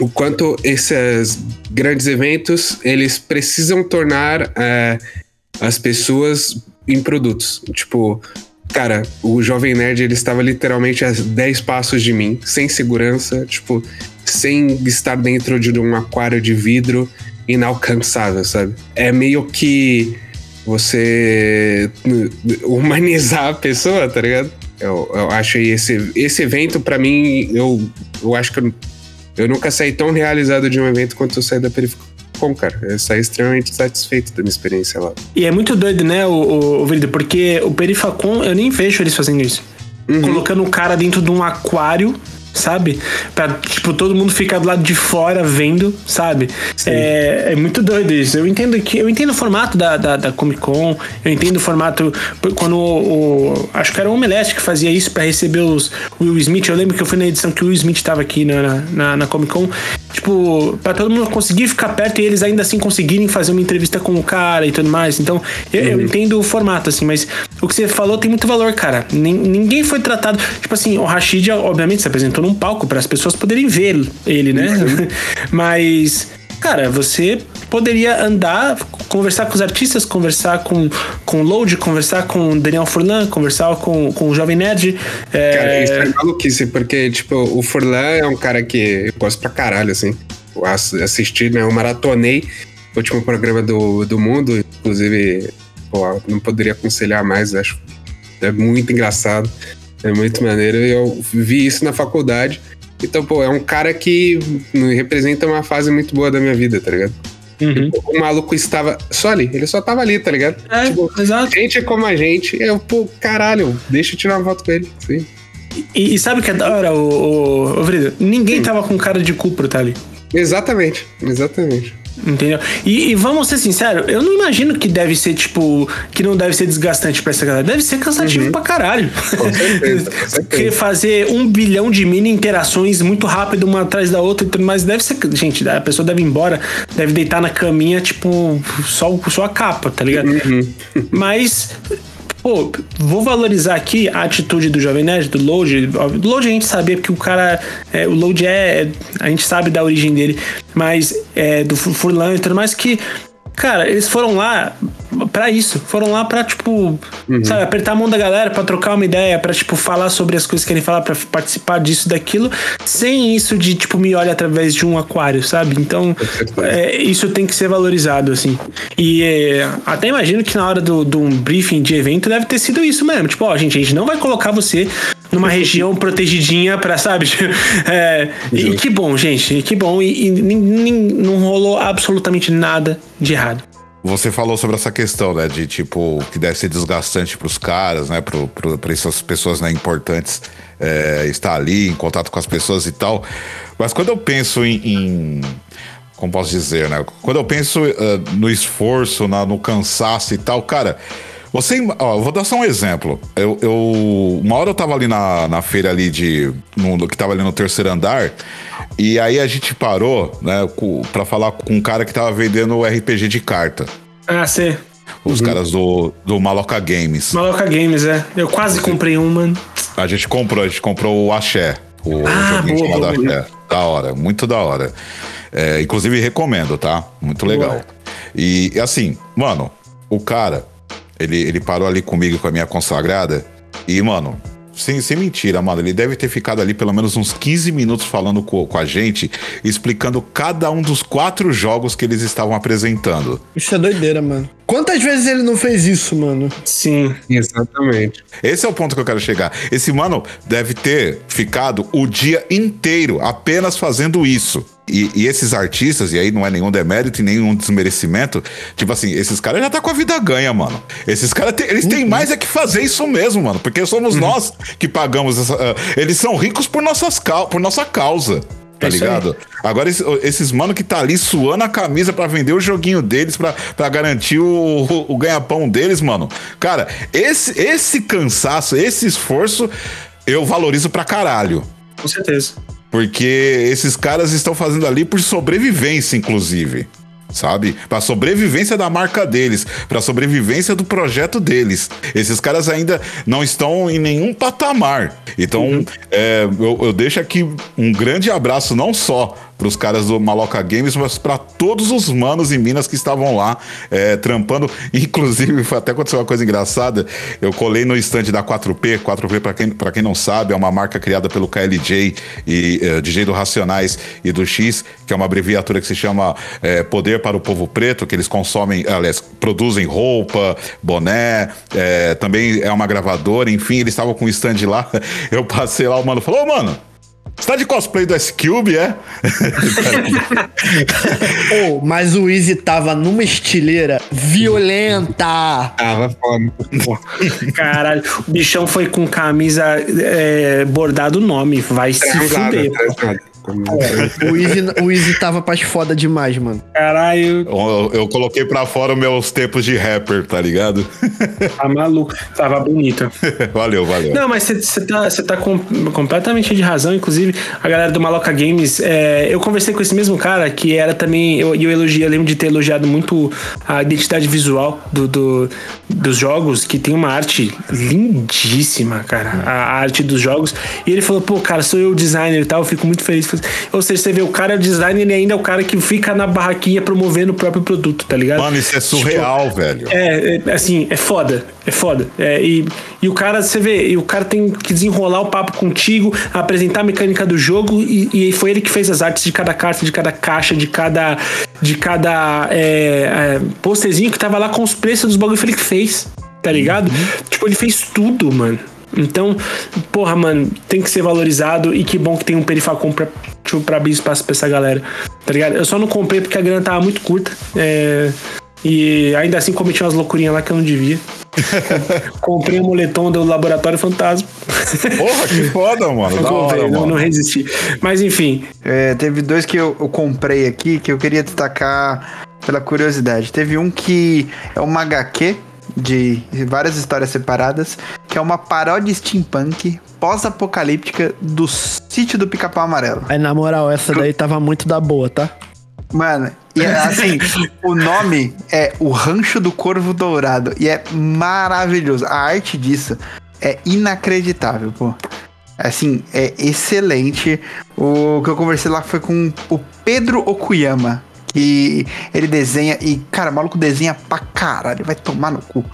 Speaker 5: o quanto esses grandes eventos eles precisam tornar é, as pessoas em produtos. Tipo, cara, o Jovem Nerd ele estava literalmente a 10 passos de mim, sem segurança, tipo, sem estar dentro de um aquário de vidro inalcançável, sabe? É meio que você humanizar a pessoa, tá ligado? Eu, eu acho esse, esse evento, para mim, eu, eu acho que eu, eu nunca saí tão realizado de um evento quanto eu saí da Perifacom, cara. Eu saí extremamente satisfeito da minha experiência lá.
Speaker 2: E é muito doido, né, o, o, o porque o Perifacom, eu nem vejo eles fazendo isso. Uhum. Colocando o cara dentro de um aquário sabe? Pra, tipo, todo mundo ficar do lado de fora vendo, sabe? É, é, muito doido isso. Eu entendo que eu entendo o formato da, da, da Comic Con, eu entendo o formato quando o, o acho que era o Omelete que fazia isso para receber os Will Smith. Eu lembro que eu fui na edição que o Will Smith tava aqui na, na, na Comic Con, tipo, para todo mundo conseguir ficar perto e eles ainda assim conseguirem fazer uma entrevista com o cara e tudo mais. Então, eu, uhum. eu entendo o formato, assim, mas o que você falou tem muito valor, cara. Ninguém foi tratado. Tipo assim, o Rashid, obviamente, se apresentou num palco para as pessoas poderem ver ele, né? [LAUGHS] Mas, cara, você poderia andar, conversar com os artistas, conversar com, com o Load, conversar com o Daniel Furlan, conversar com, com o Jovem Nerd.
Speaker 5: É... Cara, isso é maluquice, porque, tipo, o Furlan é um cara que eu gosto pra caralho, assim. Eu assisti, né? Eu maratonei o último programa do, do mundo, inclusive, pô, não poderia aconselhar mais, acho. É muito engraçado, é muito maneiro. Eu vi isso na faculdade. Então, pô, é um cara que representa uma fase muito boa da minha vida, tá ligado? Uhum. O maluco estava só ali, ele só tava ali, tá ligado?
Speaker 2: É, tipo, exato.
Speaker 5: Gente é como a gente, eu, pô, caralho, deixa eu tirar uma foto com ele. Sim.
Speaker 2: E, e, sabe o que é da hora, o, o, o? Ninguém hum. tava com cara de cu por estar ali.
Speaker 5: Exatamente, exatamente.
Speaker 2: Entendeu? E, e, vamos ser sinceros, eu não imagino que deve ser, tipo, que não deve ser desgastante pra essa galera. Deve ser cansativo uhum. pra caralho. Com certeza, com [LAUGHS] certeza. Porque fazer um bilhão de mini interações muito rápido, uma atrás da outra e tudo mais, deve ser. Gente, a pessoa deve ir embora, deve deitar na caminha, tipo, só, só a capa, tá ligado? Uhum. Mas pô, vou valorizar aqui a atitude do Jovem Nerd, do Load. Do Load a gente sabe que o cara. É, o Load é. A gente sabe da origem dele, mas é, do Furlan e tudo mais que Cara, eles foram lá para isso. Foram lá pra, tipo, uhum. sabe, apertar a mão da galera, pra trocar uma ideia, pra, tipo, falar sobre as coisas que querem falar, pra participar disso, daquilo, sem isso de, tipo, me olha através de um aquário, sabe? Então, é, isso tem que ser valorizado, assim. E é, até imagino que na hora do, do um briefing de evento deve ter sido isso mesmo. Tipo, ó, gente, a gente não vai colocar você numa região protegidinha pra, sabe? [LAUGHS] É, e que bom, gente, que bom. E, e não rolou absolutamente nada de errado.
Speaker 1: Você falou sobre essa questão, né? De tipo, que deve ser desgastante para os caras, né? Para essas pessoas né, importantes é, estar ali em contato com as pessoas e tal. Mas quando eu penso em, em como posso dizer, né? Quando eu penso uh, no esforço, na, no cansaço e tal, cara, você, ó, vou dar só um exemplo. Eu, eu, uma hora eu tava ali na, na feira ali de. No, que tava ali no terceiro andar. E aí a gente parou, né, para falar com um cara que tava vendendo RPG de carta.
Speaker 2: Ah, sim.
Speaker 1: Os uhum. caras do, do Maloca Games.
Speaker 2: Maloca Games, é. Eu quase comprei um, mano.
Speaker 1: A gente comprou, a gente comprou o Axé. O
Speaker 2: ah, boa, chamado boa,
Speaker 1: Axé. Da hora, muito da hora. É, inclusive recomendo, tá? Muito legal. Boa. E assim, mano, o cara, ele, ele parou ali comigo com a minha consagrada. E, mano, sem, sem mentira, mano, ele deve ter ficado ali pelo menos uns 15 minutos falando com, com a gente, explicando cada um dos quatro jogos que eles estavam apresentando.
Speaker 3: Isso é doideira, mano. Quantas vezes ele não fez isso, mano?
Speaker 2: Sim.
Speaker 5: Exatamente.
Speaker 1: Esse é o ponto que eu quero chegar. Esse mano deve ter ficado o dia inteiro apenas fazendo isso. E, e, esses artistas, e aí não é nenhum demérito e nenhum desmerecimento, tipo assim, esses caras já tá com a vida ganha, mano. Esses caras, eles têm uhum. mais é que fazer isso mesmo, mano, porque somos uhum. nós que pagamos essa. Uh, eles são ricos por, nossas, por nossa causa. Tá é ligado? Agora, esses, esses mano que tá ali suando a camisa para vender o joguinho deles, para garantir o, o, o ganha-pão deles, mano. Cara, esse, esse cansaço, esse esforço, eu valorizo pra caralho.
Speaker 2: Com certeza.
Speaker 1: Porque esses caras estão fazendo ali por sobrevivência, inclusive. Sabe? Para sobrevivência da marca deles, para sobrevivência do projeto deles. Esses caras ainda não estão em nenhum patamar. Então, uhum. é, eu, eu deixo aqui um grande abraço, não só para os caras do Maloca Games, mas para todos os manos em Minas que estavam lá é, trampando. [LAUGHS] Inclusive, até aconteceu uma coisa engraçada. Eu colei no estande da 4P. 4P, para quem, quem não sabe, é uma marca criada pelo KLJ e uh, DJ do Racionais e do X, que é uma abreviatura que se chama é, Poder para o Povo Preto, que eles consomem, aliás, produzem roupa, boné, é, também é uma gravadora, enfim, eles estavam com o stand lá. [LAUGHS] Eu passei lá, o mano falou: Ô, mano. Você tá de cosplay do S-Cube, é? [LAUGHS]
Speaker 3: oh, mas o Easy tava numa estileira violenta.
Speaker 5: Tava foda.
Speaker 2: Caralho, o bichão foi com camisa é, bordado nome. Vai se fuder.
Speaker 3: O Easy, o Easy tava paz foda demais, mano.
Speaker 2: Caralho,
Speaker 1: Eu, eu coloquei pra fora os meus tempos de rapper, tá ligado?
Speaker 2: tá maluco. Tava bonito. [LAUGHS]
Speaker 1: valeu, valeu.
Speaker 2: Não, mas você tá, cê tá com- completamente de razão. Inclusive, a galera do Maloca Games, é, eu conversei com esse mesmo cara que era também. Eu, e eu elogiei, eu lembro de ter elogiado muito a identidade visual do, do- dos jogos, que tem uma arte lindíssima, cara. A, a arte dos jogos. E ele falou, pô, cara, sou eu o designer e tal, eu fico muito feliz. Ou seja, você vê, o cara é o designer, ele ainda é o cara que fica na barraquinha promovendo o próprio produto, tá ligado?
Speaker 1: Mano, isso é surreal, velho.
Speaker 2: É, é, assim, é foda. É foda. É, e, e o cara, você vê, e o cara tem que desenrolar o papo contigo, apresentar a mecânica do jogo, e, e foi ele que fez as artes de cada carta, de cada caixa, de cada. De cada é, é, posterzinho que tava lá com os preços dos bagulho que ele que fez. Tá ligado? Tipo, ele fez tudo, mano. Então, porra, mano, tem que ser valorizado e que bom que tem um perifacom pra, tipo, pra abrir espaço pra essa galera. Tá ligado? Eu só não comprei porque a grana tava muito curta. É, e ainda assim cometi umas loucurinhas lá que eu não devia. [LAUGHS] Comprei um moletom do Laboratório Fantasma.
Speaker 1: Porra, que foda, mano. Da
Speaker 2: Comprei,
Speaker 1: hora,
Speaker 2: não, não
Speaker 1: mano.
Speaker 2: resisti. Mas enfim,
Speaker 4: É, teve dois que eu, eu comprei aqui que eu queria destacar pela curiosidade. Teve um que é uma HQ de várias histórias separadas, que é uma paródia steampunk pós-apocalíptica do sítio do Pica-Pau Amarelo.
Speaker 3: Aí, na moral, essa daí tava muito da boa, tá?
Speaker 4: Mano, e é assim, o nome é O Rancho do Corvo Dourado. E é maravilhoso. A arte disso é inacreditável, pô. Assim, é excelente. O que eu conversei lá foi com o Pedro Okuyama. Que ele desenha. E, cara, o maluco desenha pra caralho. Vai tomar no cu.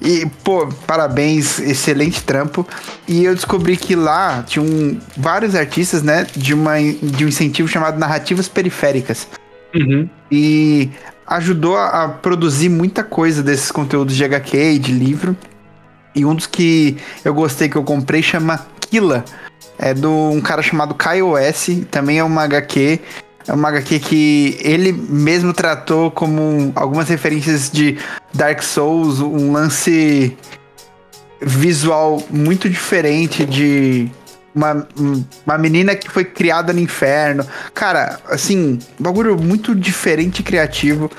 Speaker 4: E, pô, parabéns, excelente trampo. E eu descobri que lá tinham vários artistas, né, de, uma, de um incentivo chamado Narrativas Periféricas.
Speaker 2: uhum.
Speaker 4: E ajudou a, a produzir muita coisa desses conteúdos de HQ e de livro. E um dos que eu gostei que eu comprei chama Killa. É de um cara chamado Kyle S. Também é uma HQ. É uma HQ que ele mesmo tratou como algumas referências de Dark Souls, um lance visual muito diferente de uma, uma menina que foi criada no inferno. Cara, assim, bagulho muito diferente e criativo.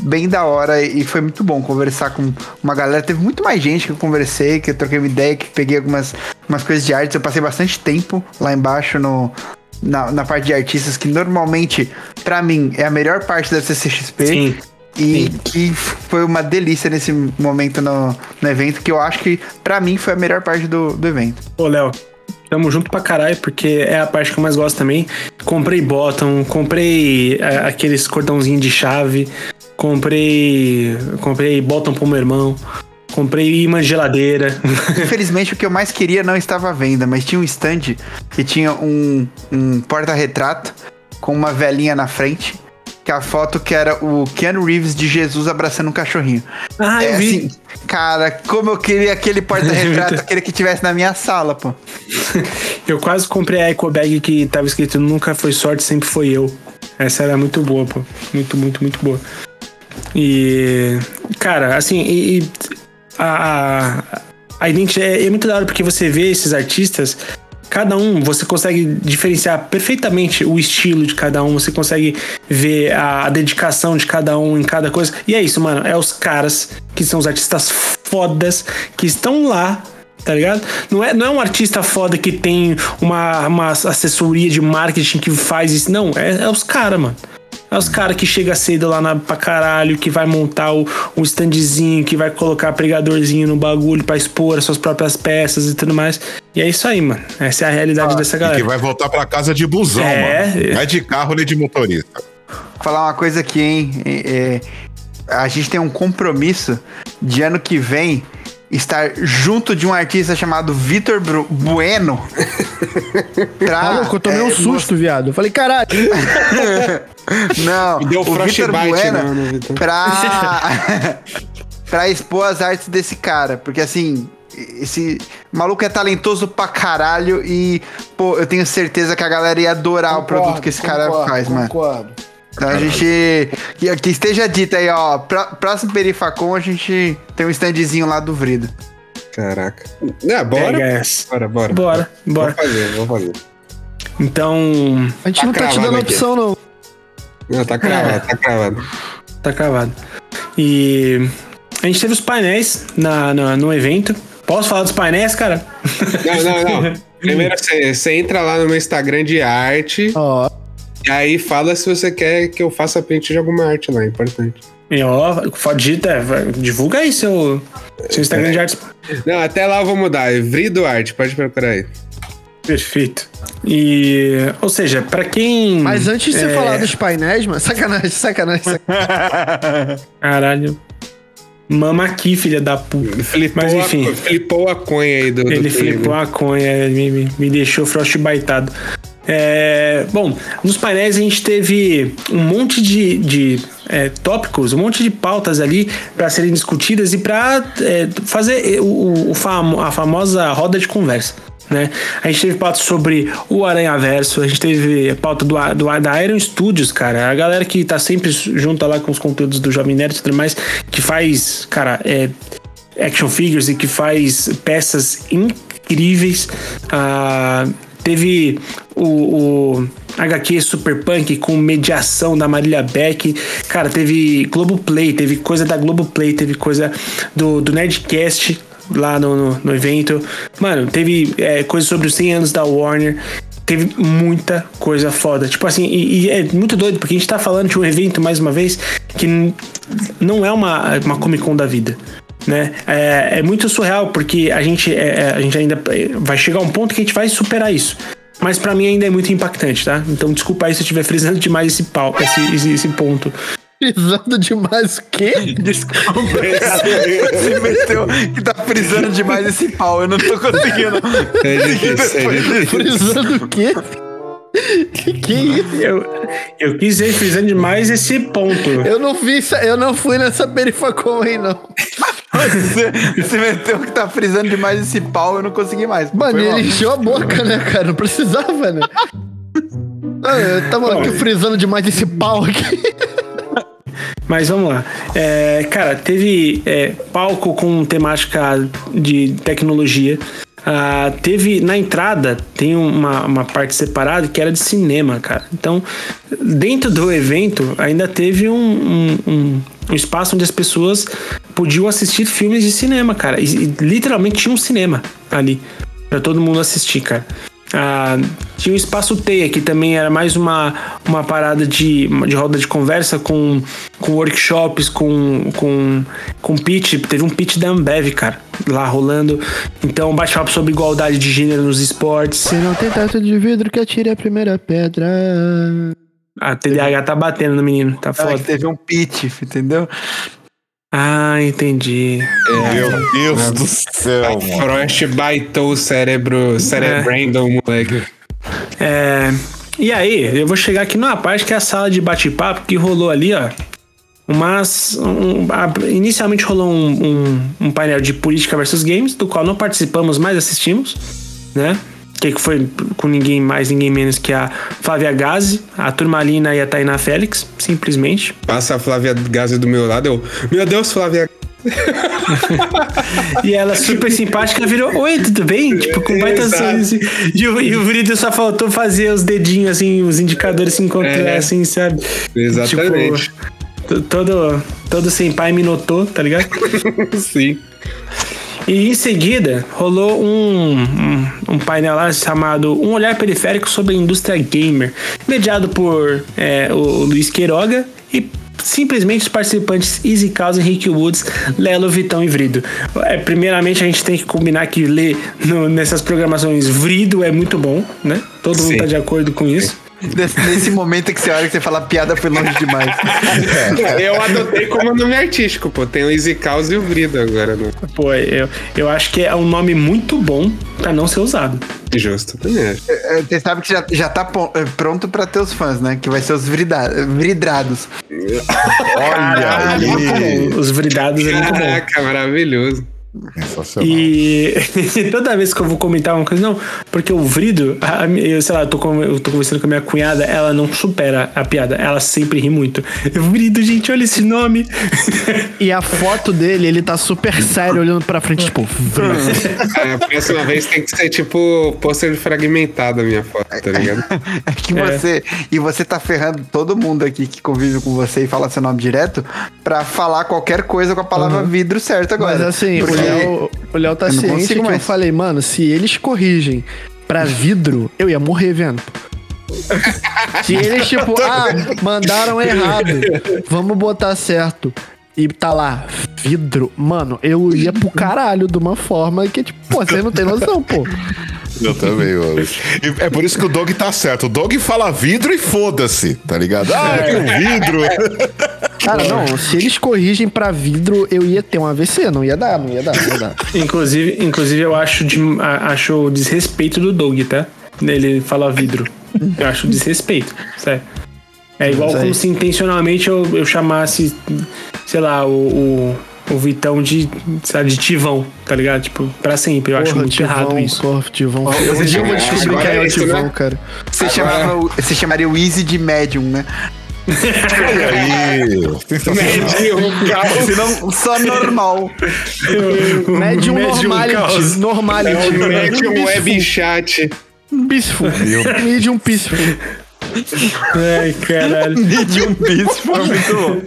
Speaker 4: Bem da hora e foi muito bom conversar com uma galera. Teve muito mais gente que eu conversei, que eu troquei uma ideia, que peguei algumas, algumas coisas de artes. Eu passei bastante tempo lá embaixo no, na, na parte de artistas, que normalmente, pra mim, é a melhor parte da CCXP.
Speaker 2: Sim.
Speaker 4: E que foi uma delícia nesse momento no, no evento, que eu acho que pra mim foi a melhor parte do, do evento.
Speaker 2: Ô, Léo, tamo junto pra caralho, porque é a parte que eu mais gosto também. Comprei bottom, comprei é, aqueles cordãozinhos de chave, comprei. Comprei bottom pro meu irmão, comprei imã de geladeira. [LAUGHS]
Speaker 4: Infelizmente, o que eu mais queria não estava à venda, mas tinha um stand que tinha um, um porta-retrato com uma velhinha na frente. Que a foto que era o Keanu Reeves de Jesus abraçando um cachorrinho.
Speaker 2: ah, eu
Speaker 4: é
Speaker 2: vi.
Speaker 4: assim, cara, como eu queria aquele porta-retrato, [LAUGHS] aquele que tivesse na minha sala, pô.
Speaker 2: Eu quase comprei a eco bag que tava escrito nunca foi sorte, sempre foi eu. Essa era muito boa, pô. Muito, muito, muito boa. E. Cara, assim, e, e a, a, identidade é, é muito da hora porque você vê esses artistas. Cada um, você consegue diferenciar perfeitamente o estilo de cada um, você consegue ver a, a dedicação de cada um em cada coisa. E é isso, mano. É os caras que são os artistas fodas que estão lá tá ligado? Não é, não é um artista foda que tem uma, uma assessoria de marketing que faz isso. Não, é, é os caras, mano. É os caras que chega cedo lá na, pra caralho, que vai montar o, o standzinho, que vai colocar pregadorzinho no bagulho pra expor as suas próprias peças e tudo mais. E é isso aí, mano. Essa é a realidade dessa
Speaker 1: E que
Speaker 2: galera.
Speaker 1: vai voltar pra casa de busão,
Speaker 2: É.
Speaker 1: mano. Não é de carro nem de motorista.
Speaker 4: falar uma coisa aqui, hein? É, é, a gente tem um compromisso de ano que vem estar junto de um artista chamado Vitor Bueno. [LAUGHS] pra,
Speaker 3: Maluco, eu tomei
Speaker 4: é,
Speaker 3: um susto, viado. Eu falei, caralho. [LAUGHS]
Speaker 4: Não,
Speaker 5: Me deu
Speaker 4: o Vitor
Speaker 5: frostbite,
Speaker 4: Bueno
Speaker 5: não,
Speaker 4: pra, [LAUGHS] pra expor as artes desse cara. Porque assim, esse maluco é talentoso pra caralho e, pô, eu tenho certeza que a galera ia adorar o produto que esse cara faz, mano.
Speaker 3: Concordo.
Speaker 4: Então a gente. Que, que esteja dito aí, ó. pró- próximo Perifacon a gente tem um standzinho lá do Vrido.
Speaker 5: Caraca. É, bora. Bora, bora.
Speaker 2: Bora, bora.
Speaker 5: Vou fazer, vou fazer.
Speaker 2: Então,
Speaker 3: A gente
Speaker 5: Tá
Speaker 3: não tá te dando
Speaker 5: aqui.
Speaker 3: opção, não.
Speaker 5: Não, tá cravado, tá cravado.
Speaker 2: tá cravado. E a gente teve os painéis na, na- no evento. Posso falar dos painéis, cara?
Speaker 5: Não, não, não. [LAUGHS] Primeiro você você entra lá no meu Instagram de arte
Speaker 3: Ó,
Speaker 5: e aí fala se você quer que eu faça print de alguma arte lá, é importante.
Speaker 2: E ó, digita, vai- divulga aí seu, seu Instagram de artes.
Speaker 5: Não, até lá eu vou mudar. é Vrido Arte, pode procurar aí.
Speaker 2: Perfeito. E, ou seja, pra quem.
Speaker 3: mas antes de você
Speaker 2: é,
Speaker 3: falar dos painéis, mano, sacanagem, sacanagem, sacanagem. [LAUGHS]
Speaker 2: Caralho. Mama aqui, filha da puta.
Speaker 5: Flipou,
Speaker 2: Mas enfim.
Speaker 5: A, flipou a conha aí do. do
Speaker 2: Ele
Speaker 5: Play,
Speaker 2: flipou a conha, me, me, me deixou frostbaitado. É, bom, nos painéis a gente teve um monte de, de é, tópicos, um monte de pautas ali para serem discutidas e para fazer o, o famo- a famosa roda de conversa. Né? A gente teve pauta sobre o Aranha Verso, a gente teve pauta do, do, da Iron Studios, cara. A galera que tá sempre junta lá com os conteúdos do Jovem Nerd e tudo mais, que faz, cara, é, action figures e que faz peças incríveis. Ah, teve o, o HQ Super Punk com mediação da Marília Beck. Cara, teve Globoplay, teve coisa da Globoplay, teve coisa do, do Nerdcast lá no, no, no evento. Mano, teve é, coisa sobre os 100 anos da Warner. Teve muita coisa foda. Tipo assim, e, e é muito doido, porque a gente tá falando de um evento, mais uma vez, que não é uma, uma Comic Con da vida. Né? É, é muito surreal, porque a gente, é, é, a gente ainda é, vai chegar a um ponto que a gente vai superar isso. Mas pra mim ainda é muito impactante, tá? Então desculpa aí se eu estiver frisando demais esse, pau, esse, esse, esse ponto.
Speaker 3: Frisando demais o quê? [LAUGHS]
Speaker 4: Desculpa. Você meteu que tá frisando demais esse pau. Eu não tô conseguindo.
Speaker 5: É difícil, é difícil.
Speaker 3: Frisando o quê? Que que é isso?
Speaker 2: Eu, eu quis demais esse ponto.
Speaker 3: Eu não vi, eu não fui nessa perifacom aí, não.
Speaker 4: Você, você meteu que tá frisando demais esse pau. Eu não consegui mais.
Speaker 3: Mano,
Speaker 4: Foi mal.
Speaker 3: ele encheu a boca, né, cara? Não precisava, né? Ah, eu tava aqui frisando demais esse pau aqui.
Speaker 2: Mas vamos lá. É, cara, teve é, palco com temática de tecnologia. Ah, teve na entrada tem uma, uma parte separada que era de cinema, cara. Então, dentro do evento ainda teve um, um, um- espaço onde as pessoas podiam assistir filmes de cinema, cara. E, e literalmente tinha um cinema ali pra todo mundo assistir, cara. Ah, tinha o Espaço Teia, que também era mais uma, uma parada de, de roda de conversa com, com workshops, com, com, com pitch. Teve um pitch da Ambev, cara, lá rolando. Então, bate-papo sobre igualdade de gênero nos esportes.
Speaker 3: Se não tem teto de vidro, que atire a primeira pedra.
Speaker 2: A TDAH tá batendo no menino, tá
Speaker 4: Ah,
Speaker 2: foda.
Speaker 4: que teve um pitch, entendeu?
Speaker 2: Ah, entendi.
Speaker 1: Meu Deus do céu, mano.
Speaker 5: Frost baitou o cérebro, cerebrando o moleque.
Speaker 2: É, e aí, eu vou chegar aqui numa parte que é a sala de bate-papo que rolou ali, ó. Umas. um- a- inicialmente rolou um, um, um painel de política versus games, do qual não participamos, mas assistimos, né? Que que foi com ninguém mais, ninguém menos que a Flávia Gazi, a Turmalina e a Tainá Félix, simplesmente.
Speaker 5: Passa a Flávia Gazi do meu lado, eu. Meu Deus, Flávia. [LAUGHS]
Speaker 2: E ela super simpática virou: Oi, tudo bem? Tipo, com baita sorriso. E o, e o Vrido só faltou fazer os dedinhos, assim, os indicadores se encontrar,
Speaker 5: É.
Speaker 2: assim, sabe?
Speaker 5: Exatamente.
Speaker 2: Tipo, todo, todo sem pai me notou, tá ligado? [LAUGHS]
Speaker 5: Sim.
Speaker 2: E em seguida rolou um, um, um painel lá chamado Um Olhar Periférico sobre a Indústria Gamer, mediado por é, o, Luiz Queiroga e simplesmente os participantes Easy Causa, Henrique Woods, Lelo, Vitão e Vrido. É, primeiramente a gente tem que combinar que ler no- nessas programações Vrido é muito bom, né? Todo mundo
Speaker 5: Sim.
Speaker 2: tá de acordo com isso.
Speaker 4: Nesse, nesse momento que você olha que você fala a piada foi longe demais.
Speaker 5: Eu adotei como nome artístico, pô. Tem o Easy Cause e o Vrido agora, né?
Speaker 2: Pô, eu, eu acho que é um nome muito bom pra não ser usado.
Speaker 5: Justo, também acho.
Speaker 4: É, Você sabe que já, já tá é, pronto pra teus fãs, né? Que vai ser os vrida- vridrados.
Speaker 1: Olha aí.
Speaker 2: Os vridados é muito bom.
Speaker 5: Caraca, maravilhoso.
Speaker 1: Sensacional.
Speaker 2: E [LAUGHS] toda vez que eu vou comentar uma coisa, não, porque o Vrido, a- eu sei lá, eu tô, com- eu tô conversando com a minha cunhada, ela não supera a piada, ela sempre ri muito. Vrido, gente, olha esse nome.
Speaker 3: E a foto dele, ele tá super sério, olhando pra frente, tipo, "Vrr".
Speaker 5: A próxima vez tem que ser tipo pôster fragmentado a minha foto, tá ligado?
Speaker 4: É que
Speaker 2: É.
Speaker 4: você. E você tá ferrando todo mundo aqui que convive com você e fala seu nome direto pra falar qualquer coisa com a palavra vidro certo agora.
Speaker 3: Mas assim,
Speaker 4: Porque-
Speaker 3: Léo, o Léo tá
Speaker 4: eu
Speaker 3: ciente que eu falei, mano, se eles corrigem pra vidro, eu ia morrer vendo. [LAUGHS] Se eles, tipo, ah, mandaram errado, vamos botar certo. E tá lá, vidro. Mano, eu ia pro caralho de uma forma que, tipo, pô, você não tem noção, pô.
Speaker 1: Eu também, mano. E é por isso que o Dog tá certo. O Dog fala vidro e foda-se, tá ligado? Ah, um vidro. [LAUGHS]
Speaker 3: Cara, não, se eles corrigem pra vidro, eu ia ter um AVC, não ia dar, não ia dar, não ia dar. [LAUGHS]
Speaker 2: Inclusive, inclusive eu acho, de, acho o desrespeito do Doug, tá? Ele fala vidro. Eu acho desrespeito, sério. É igual como se intencionalmente eu, eu chamasse, sei lá, o, o, o Vitão de, sei lá, de Tivão, tá ligado? Tipo, pra sempre. Eu acho
Speaker 3: Porra,
Speaker 2: muito
Speaker 3: Tivão,
Speaker 2: errado isso.
Speaker 3: Porra, Tivão.
Speaker 4: Ó,
Speaker 3: Um dia eu vou descobrir quem é o
Speaker 5: é isso,
Speaker 3: Tivão,
Speaker 5: né?
Speaker 3: cara.
Speaker 4: Você,
Speaker 5: Agora-
Speaker 4: chamava, você chamaria o Easy de médium, né?
Speaker 1: Aí, sensacional.
Speaker 4: Se não, só normal.
Speaker 3: Medium,
Speaker 2: Medium
Speaker 3: normality.
Speaker 2: caos.
Speaker 3: Normality.
Speaker 5: É o Medium
Speaker 3: Peaceful.
Speaker 5: Web Chat.
Speaker 3: Peaceful. Medium peaceful.
Speaker 2: Ai, caralho.
Speaker 4: Medium foi muito bom.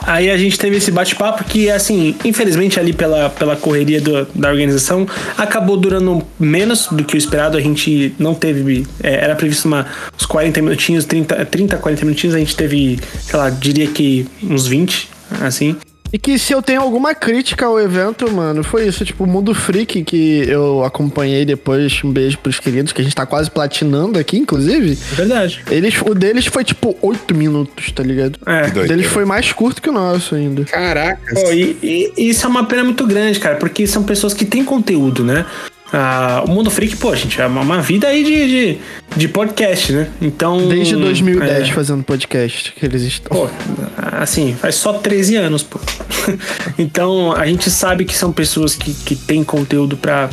Speaker 2: Aí a gente teve esse bate-papo que, assim, infelizmente ali pela, pela correria do- da organização, acabou durando menos do que o esperado. A gente não teve. é, era previsto uma, uns 40 minutinhos, 30, 30, 40 minutinhos. A gente teve, sei lá, diria que uns 20, assim.
Speaker 3: E que se eu tenho alguma crítica ao evento, mano, foi isso. Tipo, o Mundo Freak que eu acompanhei depois. Um beijo pros queridos, que a gente tá quase platinando aqui, inclusive.
Speaker 2: Verdade.
Speaker 3: Eles, o deles foi tipo 8 minutos, tá ligado?
Speaker 2: É.
Speaker 3: O deles foi mais curto que o nosso ainda.
Speaker 5: Caracas.
Speaker 2: Pô, e, e isso é uma pena muito grande, cara, porque são pessoas que têm conteúdo, né? Ah, o Mundo Freak, pô, gente, é uma, uma vida aí de, de, de podcast, né? Então.
Speaker 3: Desde 2010
Speaker 2: é,
Speaker 3: fazendo podcast que eles estão.
Speaker 2: Pô, assim, faz só 13 anos, pô. [LAUGHS] então, a gente sabe que são pessoas que, que têm conteúdo pra,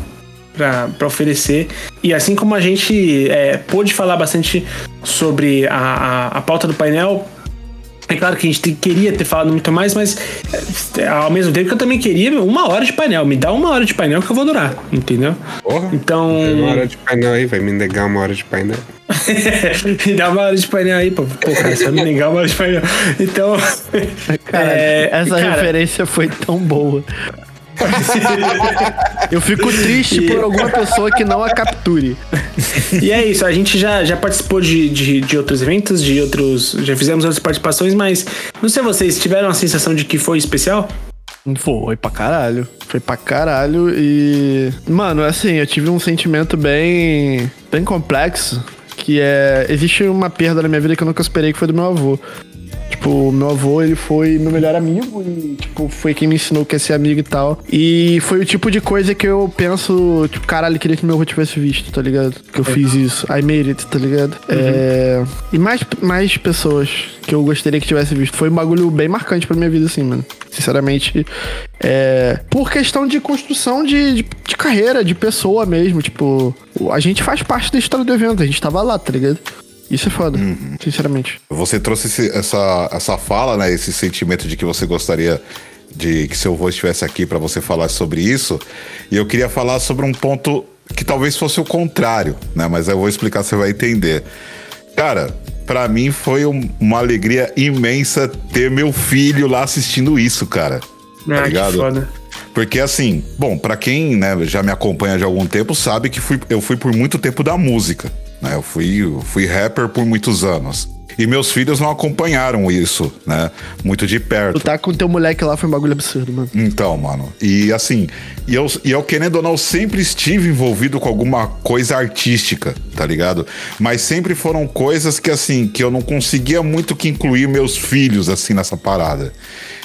Speaker 2: pra, pra oferecer. E assim como a gente é, pôde falar bastante sobre a, a, a pauta do painel. É claro que a gente te- queria ter falado muito mais, mas é, ao mesmo tempo que eu também queria uma hora de painel. Me dá uma hora de painel que eu vou durar, entendeu?
Speaker 1: Porra.
Speaker 2: Então.
Speaker 5: Uma hora de painel aí, vai me negar uma hora de painel. [LAUGHS]
Speaker 2: me dá uma hora de painel aí, pô. Pô, cara, você vai me negar uma hora de painel. Então.
Speaker 3: Cara,
Speaker 2: é,
Speaker 3: essa
Speaker 2: cara,
Speaker 3: referência foi tão boa. [LAUGHS] Eu fico triste por alguma pessoa que não a capture.
Speaker 2: E é isso, a gente já, já participou de, de, de outros eventos, de outros. Já fizemos outras participações, mas não sei vocês tiveram a sensação de que foi especial?
Speaker 3: Foi pra caralho. Foi pra caralho e. Mano, assim, eu tive um sentimento bem. bem complexo. Que é. Existe uma perda na minha vida que eu nunca esperei, que foi do meu avô. Tipo, meu avô, ele foi meu melhor amigo e, tipo, foi quem me ensinou que é ser amigo e tal. E foi o tipo de coisa que eu penso, tipo, caralho, queria que meu avô tivesse visto, tá ligado? Que eu fiz isso. I made it, tá ligado? É... E mais, mais pessoas que eu gostaria que tivesse visto. Foi um bagulho bem marcante pra minha vida, assim, mano. Sinceramente, é... Por questão de construção de, de, de carreira, de pessoa mesmo. Tipo, a gente faz parte da história do evento, a gente tava lá, tá ligado? Isso é foda, sinceramente.
Speaker 1: Você trouxe esse- essa, essa fala, né? Esse sentimento de que você gostaria de que seu avô estivesse aqui para você falar sobre isso. E eu queria falar sobre um ponto que talvez fosse o contrário, né? Mas eu vou explicar, você vai entender. Cara, pra mim foi um- uma alegria imensa ter meu filho lá assistindo isso, cara. Tá
Speaker 2: Ah, que
Speaker 1: ligado?
Speaker 2: foda.
Speaker 1: Porque assim, bom, pra quem né, já me acompanha de algum tempo, sabe que fui- eu fui por muito tempo da música. Né? Eu fui, eu fui rapper por muitos anos. E meus filhos não acompanharam isso, né? Muito de perto.
Speaker 3: Tu tá com teu moleque lá foi um bagulho absurdo, mano.
Speaker 1: Então, mano. E assim, e eu, e eu querendo ou não, sempre estive envolvido com alguma coisa artística, tá ligado? Mas sempre foram coisas que, assim, que eu não conseguia muito que incluir meus filhos, assim, nessa parada.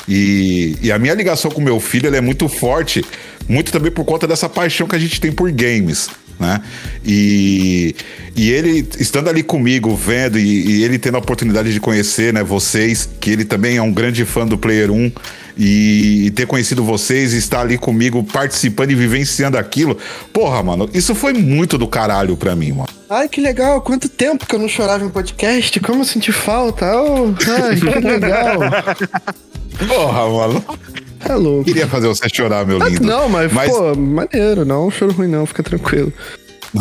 Speaker 1: E, e a minha ligação com meu filho, é muito forte, muito também por conta dessa paixão que a gente tem por games. Né? E, e ele estando ali comigo, vendo, e, e ele tendo a oportunidade de conhecer né, vocês, que ele também é um grande fã do Player 1, e, ter conhecido vocês, e estar ali comigo, participando e vivenciando aquilo. Porra, mano, isso foi muito do caralho pra mim, mano.
Speaker 3: Ai, que legal. Quanto tempo que eu não chorava em podcast. Como eu senti falta. Oh, ai, que legal.
Speaker 1: Porra, mano.
Speaker 3: É louco.
Speaker 1: Queria fazer você chorar, meu
Speaker 3: Ah,
Speaker 1: lindo.
Speaker 3: Não, mas,
Speaker 1: Mas-
Speaker 3: pô, maneiro. Não, choro ruim não. Fica tranquilo.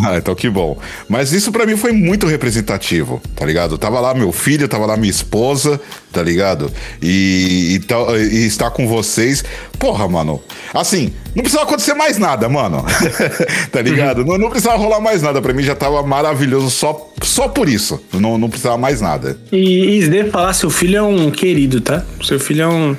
Speaker 1: Ah, então que bom. Mas isso pra mim foi muito representativo, tá ligado? Tava lá meu filho, tava lá minha esposa, tá ligado? E, e, tal- e estar com vocês. Porra, mano. Assim, não precisava acontecer mais nada, mano. [LAUGHS] tá ligado? Não, não precisava rolar mais nada. Pra mim já tava maravilhoso só, só por isso. Não, não precisava mais nada.
Speaker 2: E, e falar, seu filho é um querido, tá? Seu filho é um,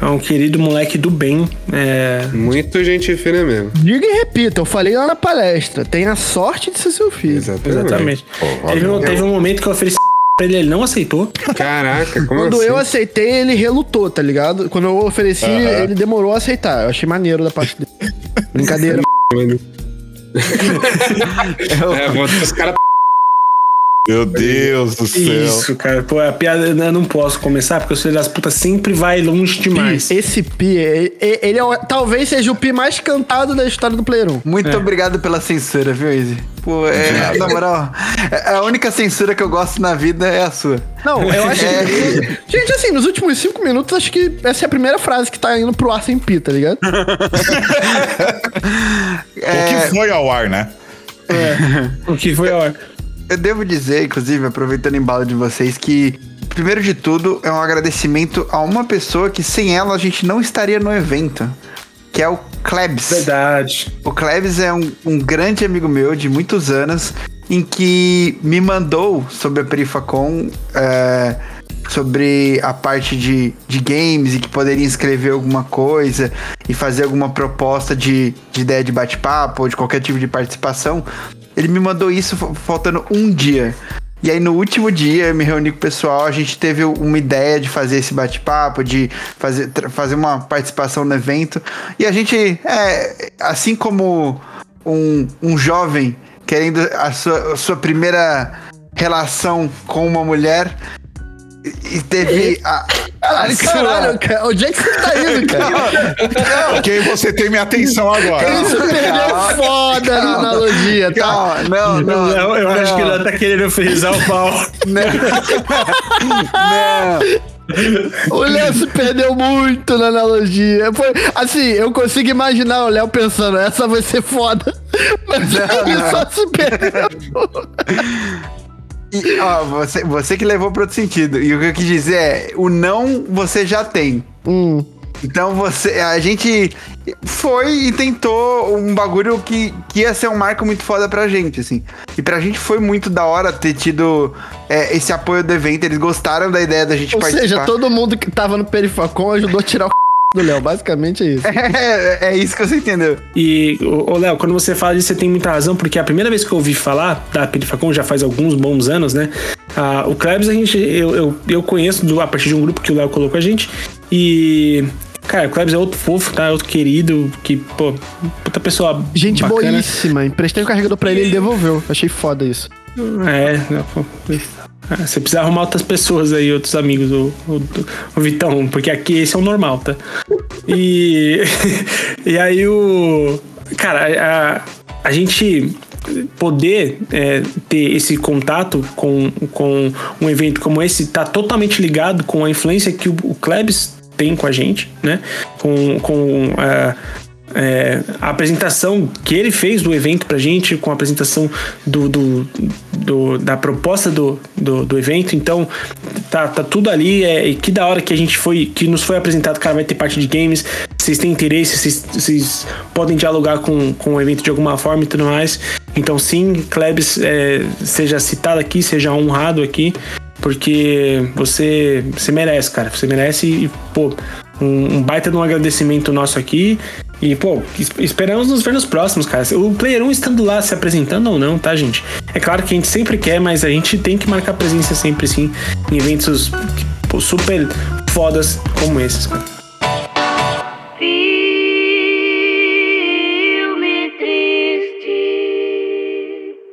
Speaker 2: é um querido moleque do bem. É,
Speaker 5: Muito gente fina mesmo.
Speaker 3: Diga e repita. Eu falei lá na palestra. Tem a sorte de ser seu filho.
Speaker 5: Exatamente.
Speaker 2: exatamente.
Speaker 1: Pô,
Speaker 2: teve, um- teve um momento que eu ofereci pra ele, ele não aceitou.
Speaker 5: Caraca, como
Speaker 3: Quando
Speaker 5: assim?
Speaker 3: eu aceitei, ele relutou, tá ligado? Quando eu ofereci,
Speaker 1: Aham.
Speaker 3: ele demorou a aceitar. Eu achei maneiro da parte dele. [LAUGHS] Brincadeira.
Speaker 5: Mano. É, os caras
Speaker 1: Meu Deus do céu.
Speaker 2: Isso, cara. Pô, a piada eu não posso começar, porque o filho das putas sempre vai longe demais.
Speaker 3: Esse pi, ele, ele é o- talvez seja o pi mais cantado da história do Player 1.
Speaker 4: Muito obrigado pela censura, viu, Izzy? Pô, é, na moral, é- a única censura que eu gosto na vida é a sua.
Speaker 3: Não, eu acho
Speaker 4: É.
Speaker 3: que. [LAUGHS] Gente, assim, nos últimos cinco minutos, acho que essa é a primeira frase que tá indo pro ar sem pi, tá ligado? [LAUGHS]
Speaker 1: O que foi ao ar, né?
Speaker 2: O que foi a hora?
Speaker 4: Eu devo dizer, inclusive, aproveitando o embalo de vocês, que primeiro de tudo é um agradecimento a uma pessoa que sem ela a gente não estaria no evento, que é o Klebs.
Speaker 2: Verdade.
Speaker 4: O Klebs é um, um grande amigo meu de muitos anos, em que me mandou sobre a Perifacon, é, sobre a parte de, de games e que poderia escrever alguma coisa e fazer alguma proposta de, de ideia de bate-papo ou de qualquer tipo de participação. Ele me mandou isso fa- faltando um dia. E aí no último dia eu me reuni com o pessoal, a gente teve uma ideia de fazer esse bate-papo, de fazer, fazer uma participação no evento. E a gente, é, assim como um, um jovem querendo a sua, a sua primeira relação com uma mulher, e teve a. a
Speaker 3: Caralho, cara, onde é que você tá indo, [LAUGHS] cara?
Speaker 1: Ok, você tem minha atenção agora.
Speaker 3: Isso perdeu foda na analogia, tá?
Speaker 4: Calma, não, não.
Speaker 2: eu eu acho
Speaker 4: não.
Speaker 2: que ela tá querendo frisar o pau.
Speaker 4: Não.
Speaker 3: O Léo se perdeu muito na analogia. Foi, assim, eu consigo imaginar o Léo pensando, essa vai ser foda. Mas ele
Speaker 4: não.
Speaker 3: só se perdeu.
Speaker 4: E, ó, você, você que levou para outro sentido. E o que eu quis dizer é: o não você já tem.
Speaker 3: Hum.
Speaker 4: Então você. A gente foi e tentou um bagulho que, que ia ser um marco muito foda pra gente, assim. E pra gente foi muito da hora ter tido é, esse apoio do evento. Eles gostaram da ideia da gente
Speaker 3: Ou
Speaker 4: participar.
Speaker 3: seja, todo mundo que tava no Perifacon ajudou a tirar o do Léo. Basicamente é isso. [LAUGHS]
Speaker 4: É, é isso que você entendeu.
Speaker 2: E, ô Léo, quando você fala disso, você tem muita razão, porque a primeira vez que eu ouvi falar da Perifacon já faz alguns bons anos, né? Ah, o Klebs, a gente, eu, eu, eu conheço do- a partir de um grupo que o Léo colocou a gente. E, cara, o Klebs é outro fofo, tá? Outro querido, que, pô, puta pessoa.
Speaker 3: Gente
Speaker 2: bacana.
Speaker 3: boíssima. Emprestei o carregador pra ele e ele devolveu. Achei foda isso.
Speaker 2: É, não, pô, ah, você precisa arrumar outras pessoas aí, outros amigos, o, o, o Vitão, porque aqui esse é o normal, tá? E, [LAUGHS] e aí o. Cara, a, a gente poder é, ter esse contato com, com um evento como esse tá totalmente ligado com a influência que o, o Klebs tem com a gente, né? Com, com a, é, a apresentação que ele fez do evento pra gente, com a apresentação do, do, do- da proposta do, do, do evento. Então, tá, tá tudo ali. É, e que da hora que a gente foi, que nos foi apresentado, cara, vai ter parte de games. Vocês têm interesse, vocês, podem dialogar com, com o evento de alguma forma e tudo mais. Então, sim, Klebs, é, seja citado aqui, seja honrado aqui. Porque você, você merece, cara. Você merece e, pô, um, um baita de um agradecimento nosso aqui. E, pô, es- esperamos nos ver nos próximos, cara. O Player 1 estando lá se apresentando ou não, tá, gente? É claro que a gente sempre quer, mas a gente tem que marcar presença sempre, sim, em eventos pô, super fodas como esses, cara.
Speaker 6: Filme triste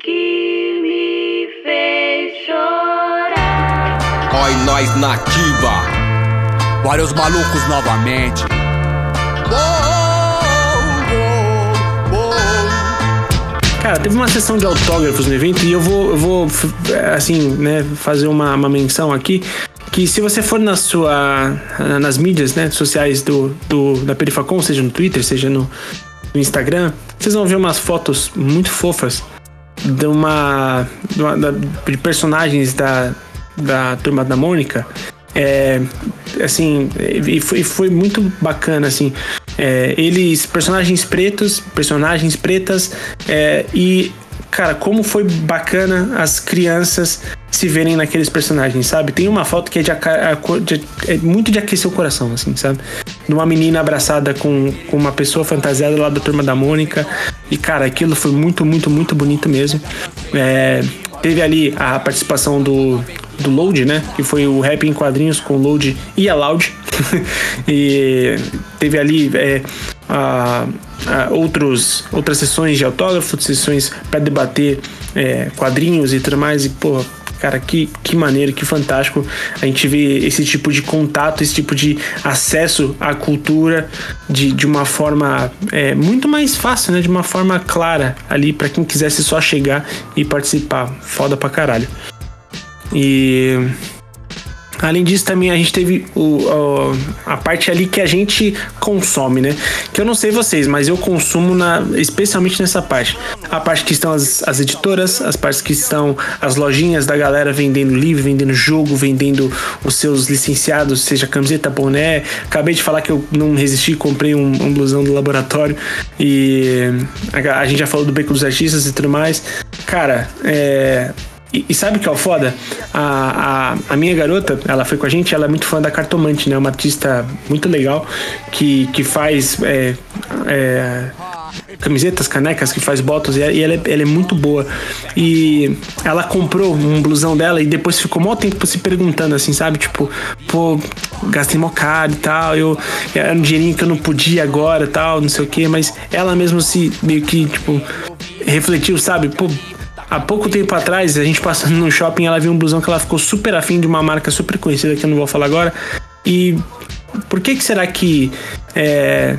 Speaker 6: que me fez chorar.
Speaker 7: Oi, nós nativa. Vários malucos novamente.
Speaker 2: Cara, teve uma sessão de autógrafos no evento e eu vou, eu vou assim, né, fazer uma, uma menção aqui que se você for na sua nas mídias, né, sociais do, do da Perifacom, seja no Twitter, seja no, no Instagram, vocês vão ver umas fotos muito fofas de uma, de, uma- de personagens da, da turma da Mônica. É, assim, e foi, e foi muito bacana, assim. É, eles, personagens pretos, personagens pretas, é, e, cara, como foi bacana as crianças se verem naqueles personagens, sabe? Tem uma foto que é, de, de- é muito de aquecer o coração, assim, sabe? De uma menina abraçada com, com uma pessoa fantasiada lá da turma da Mônica. E, cara, aquilo foi muito, muito, muito bonito mesmo. É, teve ali a participação do, do Load, né? Que foi o rap em quadrinhos com Load e a Loud. [LAUGHS] e teve ali é, a- a outros, outras sessões de autógrafo, sessões para debater é, quadrinhos e tudo mais. E, pô, cara, que, que maneiro, que fantástico a gente ver esse tipo de contato, esse tipo de acesso à cultura de, de uma forma é, muito mais fácil, né? De uma forma clara ali para quem quisesse só chegar e participar. Foda pra caralho. E Além disso, também a gente teve o, o- a parte ali que a gente consome, né? Que eu não sei vocês, mas eu consumo na, especialmente nessa parte. A parte que estão as, as editoras, as partes que estão as lojinhas da galera vendendo livro, vendendo jogo, vendendo os seus licenciados, seja camiseta, boné. Acabei de falar que eu não resisti, comprei um, um blusão do laboratório. E a, a gente já falou do Beco dos Artistas e tudo mais. Cara, é. E, e sabe o que é o foda? A, a, a minha garota, ela foi com a gente, ela é muito fã da Cartomante, né? Uma artista muito legal que, que faz é, é, camisetas, canecas, que faz botas, e e ela é, ela é muito boa. E ela comprou um blusão dela e depois ficou mó tempo se perguntando assim, sabe? Tipo, pô, gastei mó caro e tal, eu era um dinheirinho que eu não podia agora tal, não sei o que, mas ela mesmo se meio que, tipo, refletiu, sabe? Pô, Há pouco tempo atrás, a gente passando no shopping, ela viu um blusão que ela ficou super afim de uma marca super conhecida que eu não vou falar agora. E por que que será que é,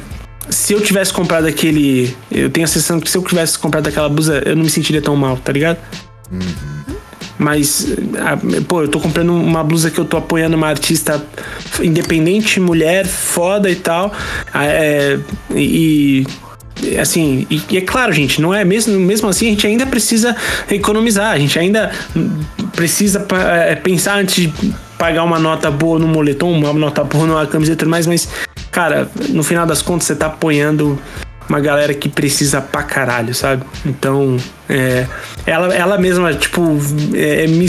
Speaker 2: se eu tivesse comprado aquele, eu tenho a sensação que se eu tivesse comprado aquela blusa, eu não me sentiria tão mal, tá ligado? Mas, a- pô, eu tô comprando uma blusa que eu tô apoiando uma artista independente, mulher, foda e tal. É, e. Assim, e, e é claro, gente, não é mesmo, mesmo assim, a gente ainda precisa economizar, a gente ainda precisa é, pensar antes de pagar uma nota boa no moletom, uma nota boa numa camiseta e mais, mas, cara, no final das contas, você tá apoiando uma galera que precisa pra caralho, sabe? Então, é, ela, ela mesma, tipo, é, me,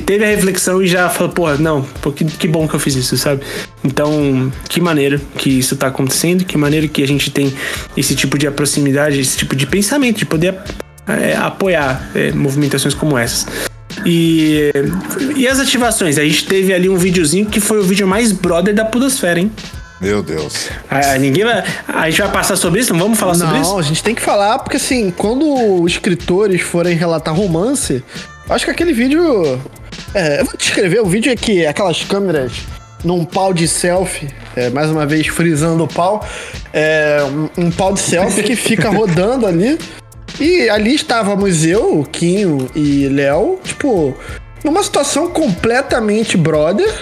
Speaker 2: teve a reflexão e já falou, porra, não, pô, que, que bom que eu fiz isso, sabe? Então, que maneiro que isso tá acontecendo, que maneiro que a gente tem esse tipo de proximidade, esse tipo de pensamento, de poder é, apoiar é, movimentações como essas. E, e as ativações? A gente teve ali um videozinho que foi o vídeo mais brother da Pudosfera, hein?
Speaker 1: Meu Deus.
Speaker 2: Ah, ninguém vai. A gente vai passar sobre isso? Não vamos falar sobre isso?
Speaker 3: Não, a gente tem que falar, porque assim, quando os escritores forem relatar romance, acho que aquele vídeo. É, eu vou descrever, o vídeo é que aquelas câmeras num pau de selfie, é, mais uma vez frisando o pau, é, um, um pau de selfie que fica [LAUGHS] rodando ali. E ali estávamos eu, Quinho e Léo, tipo, numa situação completamente brother.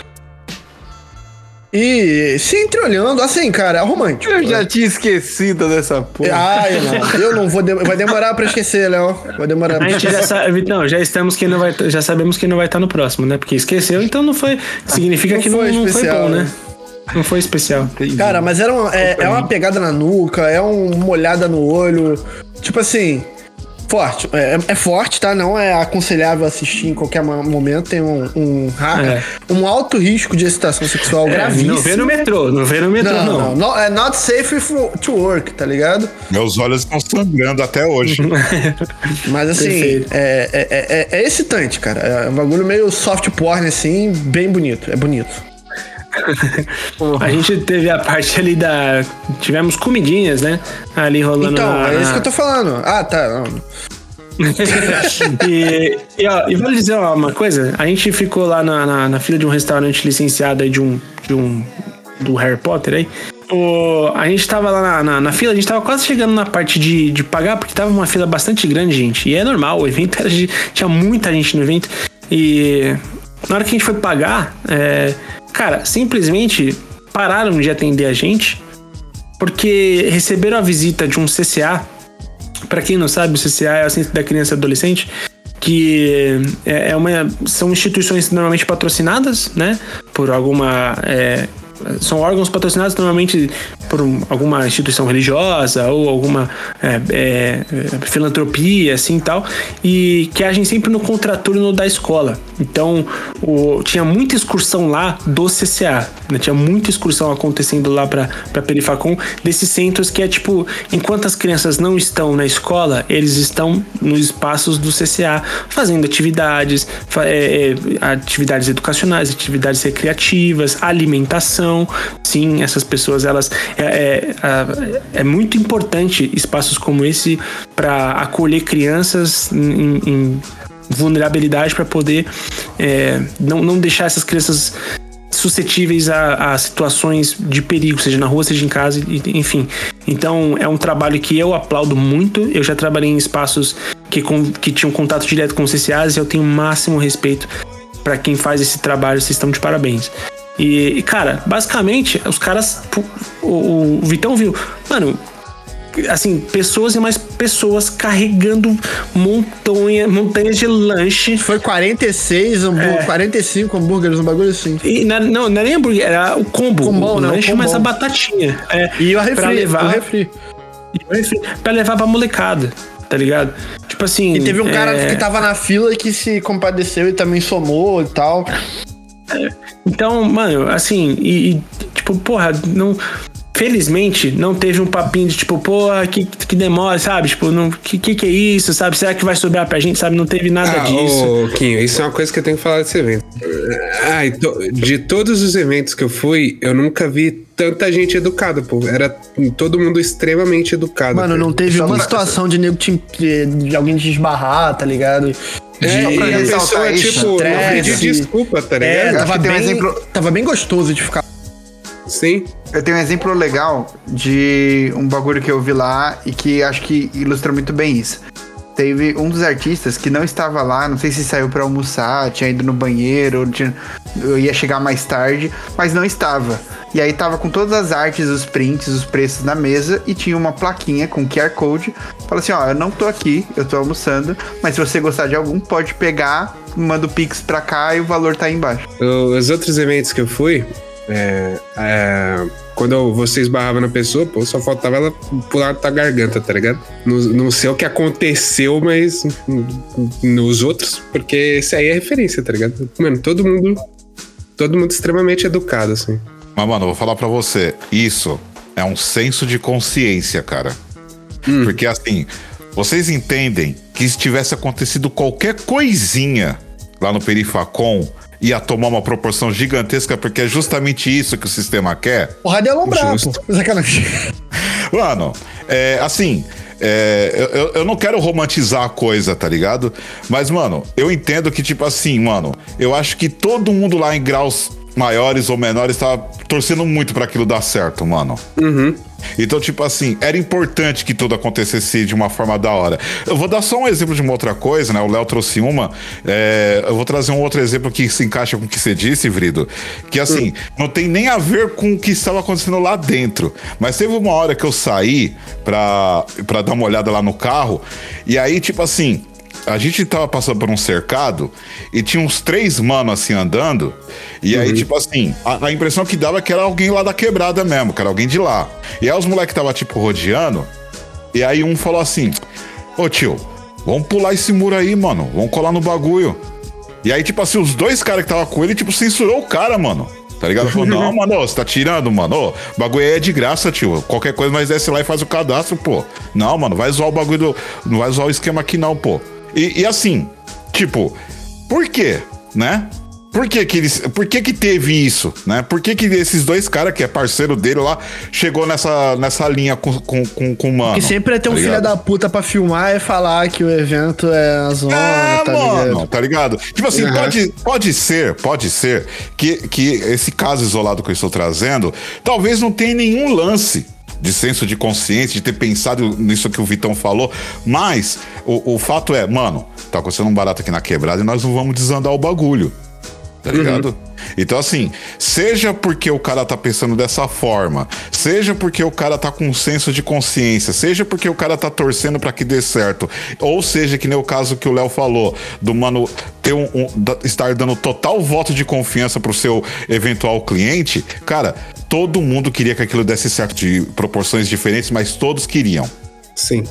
Speaker 3: E se entreolhando, assim, cara, é romântico.
Speaker 4: Eu já tinha esquecido dessa porra.
Speaker 3: Ah, eu não. Eu não vou. de- Vai demorar pra esquecer, Léo. Vai demorar pra
Speaker 2: A gente já
Speaker 3: esquecer.
Speaker 2: sabe, não, já estamos quem não vai, já sabemos quem não vai estar no próximo, né? Porque esqueceu, então não foi, significa
Speaker 3: Não
Speaker 2: que não,
Speaker 3: foi
Speaker 2: não foi
Speaker 3: especial,
Speaker 2: bom, né?
Speaker 3: né?
Speaker 2: Não foi especial.
Speaker 3: Cara, mas era uma, é, é uma pegada na nuca, é um- uma olhada no olho. Tipo assim. Forte. É, é forte, tá? Não é aconselhável assistir em qualquer mo- momento. Tem um, um,
Speaker 2: É.
Speaker 3: um alto risco de excitação sexual
Speaker 2: É,
Speaker 3: gravíssimo.
Speaker 2: não vê no metrô, não vê no metrô,
Speaker 3: Não,
Speaker 2: não.
Speaker 3: não. É not safe for- to work, tá ligado?
Speaker 1: Meus olhos estão sangrando até hoje. [LAUGHS]
Speaker 3: Mas assim, é, é, é, é excitante, cara. É um bagulho meio soft porn, assim, bem bonito. É bonito.
Speaker 2: A gente teve a parte ali da. Tivemos comidinhas, né? Ali rolando
Speaker 3: Então,
Speaker 2: na-
Speaker 3: é isso que eu tô falando. Ah, tá. [LAUGHS]
Speaker 2: e, e, ó, e vale dizer ó, uma coisa: a gente ficou lá na, na, na fila de um restaurante licenciado aí de um. De um do Harry Potter aí. O, a gente tava lá na, na, na fila, a gente tava quase chegando na parte de, de pagar, porque tava uma fila bastante grande, gente. E é normal, o evento era de, tinha muita gente no evento. E na hora que a gente foi pagar, é, cara, simplesmente pararam de atender a gente porque receberam a visita de um CCA. Para quem não sabe, o CCA é o Centro da Criança e Adolescente, que é é uma, são instituições normalmente patrocinadas, né, por alguma é, são órgãos patrocinados normalmente por um- alguma instituição religiosa ou alguma é, é, é, filantropia, assim tal, e que agem sempre no contraturno da escola. Então, o- tinha muita excursão lá do CCA, né? tinha muita excursão acontecendo lá para Perifacom, desses centros que é tipo, enquanto as crianças não estão na escola, eles estão nos espaços do CCA fazendo atividades, é, é, atividades educacionais, atividades recreativas, alimentação. Sim, essas pessoas elas é, é, é muito importante espaços como esse para acolher crianças em, em vulnerabilidade para poder é, não, não deixar essas crianças suscetíveis a, a situações de perigo, seja na rua, seja em casa, enfim. Então é um trabalho que eu aplaudo muito. Eu já trabalhei em espaços que, com- que tinham contato direto com os CCAs e eu tenho o máximo respeito para quem faz esse trabalho. Vocês estão de parabéns. E, cara, basicamente, os caras. O, o Vitão viu. Mano, assim, pessoas e mais pessoas carregando montanha, montanhas de lanche.
Speaker 3: Foi 46, hambúrguer,
Speaker 2: É.
Speaker 3: 45 hambúrgueres, um bagulho assim.
Speaker 2: E não, não, não era nem hambúrguer, era o combo.
Speaker 3: Combão,
Speaker 2: o
Speaker 3: né? O
Speaker 2: lanche, mas a batatinha. É,
Speaker 3: E o refri,
Speaker 2: levar,
Speaker 3: o refri.
Speaker 2: e o refri, pra levar pra molecada, tá ligado? Tipo assim.
Speaker 3: E teve um cara
Speaker 2: é,
Speaker 3: que tava na fila que se compadeceu e também somou e tal.
Speaker 2: Então, mano, assim, e, e, tipo, porra, não. Felizmente, não teve um papinho de tipo, porra, que, que demora, sabe? Tipo, não, que, que que é isso, sabe? Será que vai sobrar pra gente, sabe? Não teve nada
Speaker 5: Ah,
Speaker 2: disso.
Speaker 5: ô, Quinho, isso é uma coisa que eu tenho que falar desse evento. Ai, to- de todos os eventos que eu fui, eu nunca vi tanta gente educada, pô. Era todo mundo extremamente educado.
Speaker 3: Mano,
Speaker 5: cara.
Speaker 3: não teve
Speaker 4: Só
Speaker 3: uma
Speaker 4: pra-
Speaker 3: situação de nego te, de alguém te esbarrar, tá ligado?
Speaker 5: É,
Speaker 4: Só pra
Speaker 5: e a pessoa,
Speaker 4: isso,
Speaker 5: tipo, não
Speaker 3: estresse.
Speaker 5: pede desculpa, tá
Speaker 3: É,
Speaker 5: ligado?
Speaker 3: tava
Speaker 4: tem um
Speaker 3: bem,
Speaker 4: exemplo-
Speaker 3: tava bem gostoso de ficar.
Speaker 5: Sim.
Speaker 4: Eu tenho um exemplo legal de um bagulho que eu vi lá e que acho que ilustra muito bem isso. Teve um dos artistas que não estava lá, não sei se saiu pra almoçar, tinha ido no banheiro, tinha- eu ia chegar mais tarde, mas não estava. E aí tava com todas as artes, os prints, os preços na mesa e tinha uma plaquinha com QR Code. Fala assim, ó, eu não tô aqui, eu tô almoçando, mas se você gostar de algum, pode pegar, manda o Pix pra cá e o valor tá aí embaixo.
Speaker 5: Os outros eventos que eu fui, é, é, quando você esbarrava na pessoa, pô, só faltava ela pular da tua garganta, tá ligado? Não, não sei o que aconteceu, mas hum, nos outros, porque esse aí é referência, tá ligado? Mano, todo mundo. Todo mundo extremamente educado, assim.
Speaker 1: Mas, mano, eu vou falar pra você. Isso é um senso de consciência, cara. Porque, assim, vocês entendem que se tivesse acontecido qualquer coisinha lá no Perifacom, ia tomar uma proporção gigantesca, porque é justamente isso que o sistema quer.
Speaker 3: De alombrar,
Speaker 5: Justo.
Speaker 3: pô. Sacanagem. [LAUGHS]
Speaker 1: Mano, é, assim, é, eu, eu não quero romantizar a coisa, tá ligado? Mas, mano, eu entendo que, tipo assim, mano, eu acho que todo mundo lá em graus maiores ou menores tava torcendo muito pra aquilo dar certo, mano. Então, tipo assim, era importante que tudo acontecesse de uma forma da hora. Eu vou dar só um exemplo de uma outra coisa, né? O Léo trouxe uma. é, eu vou trazer um outro exemplo que se encaixa com o que você disse, Vrido. Que assim, não tem nem a ver com o que estava acontecendo lá dentro. Mas teve uma hora que eu saí pra, pra dar uma olhada lá no carro. E aí, tipo assim, a gente tava passando por um cercado e tinha uns três manos assim andando. E aí, tipo assim, a, a impressão que dava é que era alguém lá da quebrada mesmo, que era alguém de lá. E aí os moleques tava tipo rodeando. E aí um falou assim: Ô tio, vamos pular esse muro aí, mano. Vamos colar no bagulho. E aí, tipo assim, os dois caras que tava com ele, tipo, censurou o cara, mano. Tá ligado? Falou, não, [LAUGHS] mano, você tá tirando, mano. Ô, o bagulho aí é de graça, tio. Qualquer coisa nós desce lá e faz o cadastro, pô. Não, mano, vai zoar o bagulho do. Não vai zoar o esquema aqui, não, pô. E, e assim, tipo, por quê? Né? Por que que, eles, por que que teve isso, né? Por que que esses dois caras, que é parceiro dele lá, chegou nessa, nessa linha com, com, com, com o mano?
Speaker 3: Que sempre é ter um
Speaker 1: tá
Speaker 3: filho
Speaker 1: ligado?
Speaker 3: da puta pra filmar e falar que o evento é a zona,
Speaker 1: É,
Speaker 3: tá
Speaker 1: mano,
Speaker 3: ligado?
Speaker 1: tá ligado? Tipo assim,
Speaker 5: Uhum.
Speaker 1: pode, pode ser, pode ser que, que esse caso isolado que eu estou trazendo, talvez não tenha nenhum lance de senso de consciência, de ter pensado nisso que o Vitão falou, mas o, o fato é, mano, tá acontecendo um barato aqui na quebrada e nós não vamos desandar o bagulho. Tá ligado? Então, assim, seja porque o cara tá pensando dessa forma, seja porque o cara tá com um senso de consciência, seja porque o cara tá torcendo pra que dê certo, ou seja, que nem o caso que o Léo falou, do mano ter um, um- estar dando total voto de confiança pro seu eventual cliente, cara, todo mundo queria que aquilo desse certo de proporções diferentes, mas todos queriam.
Speaker 5: Sim.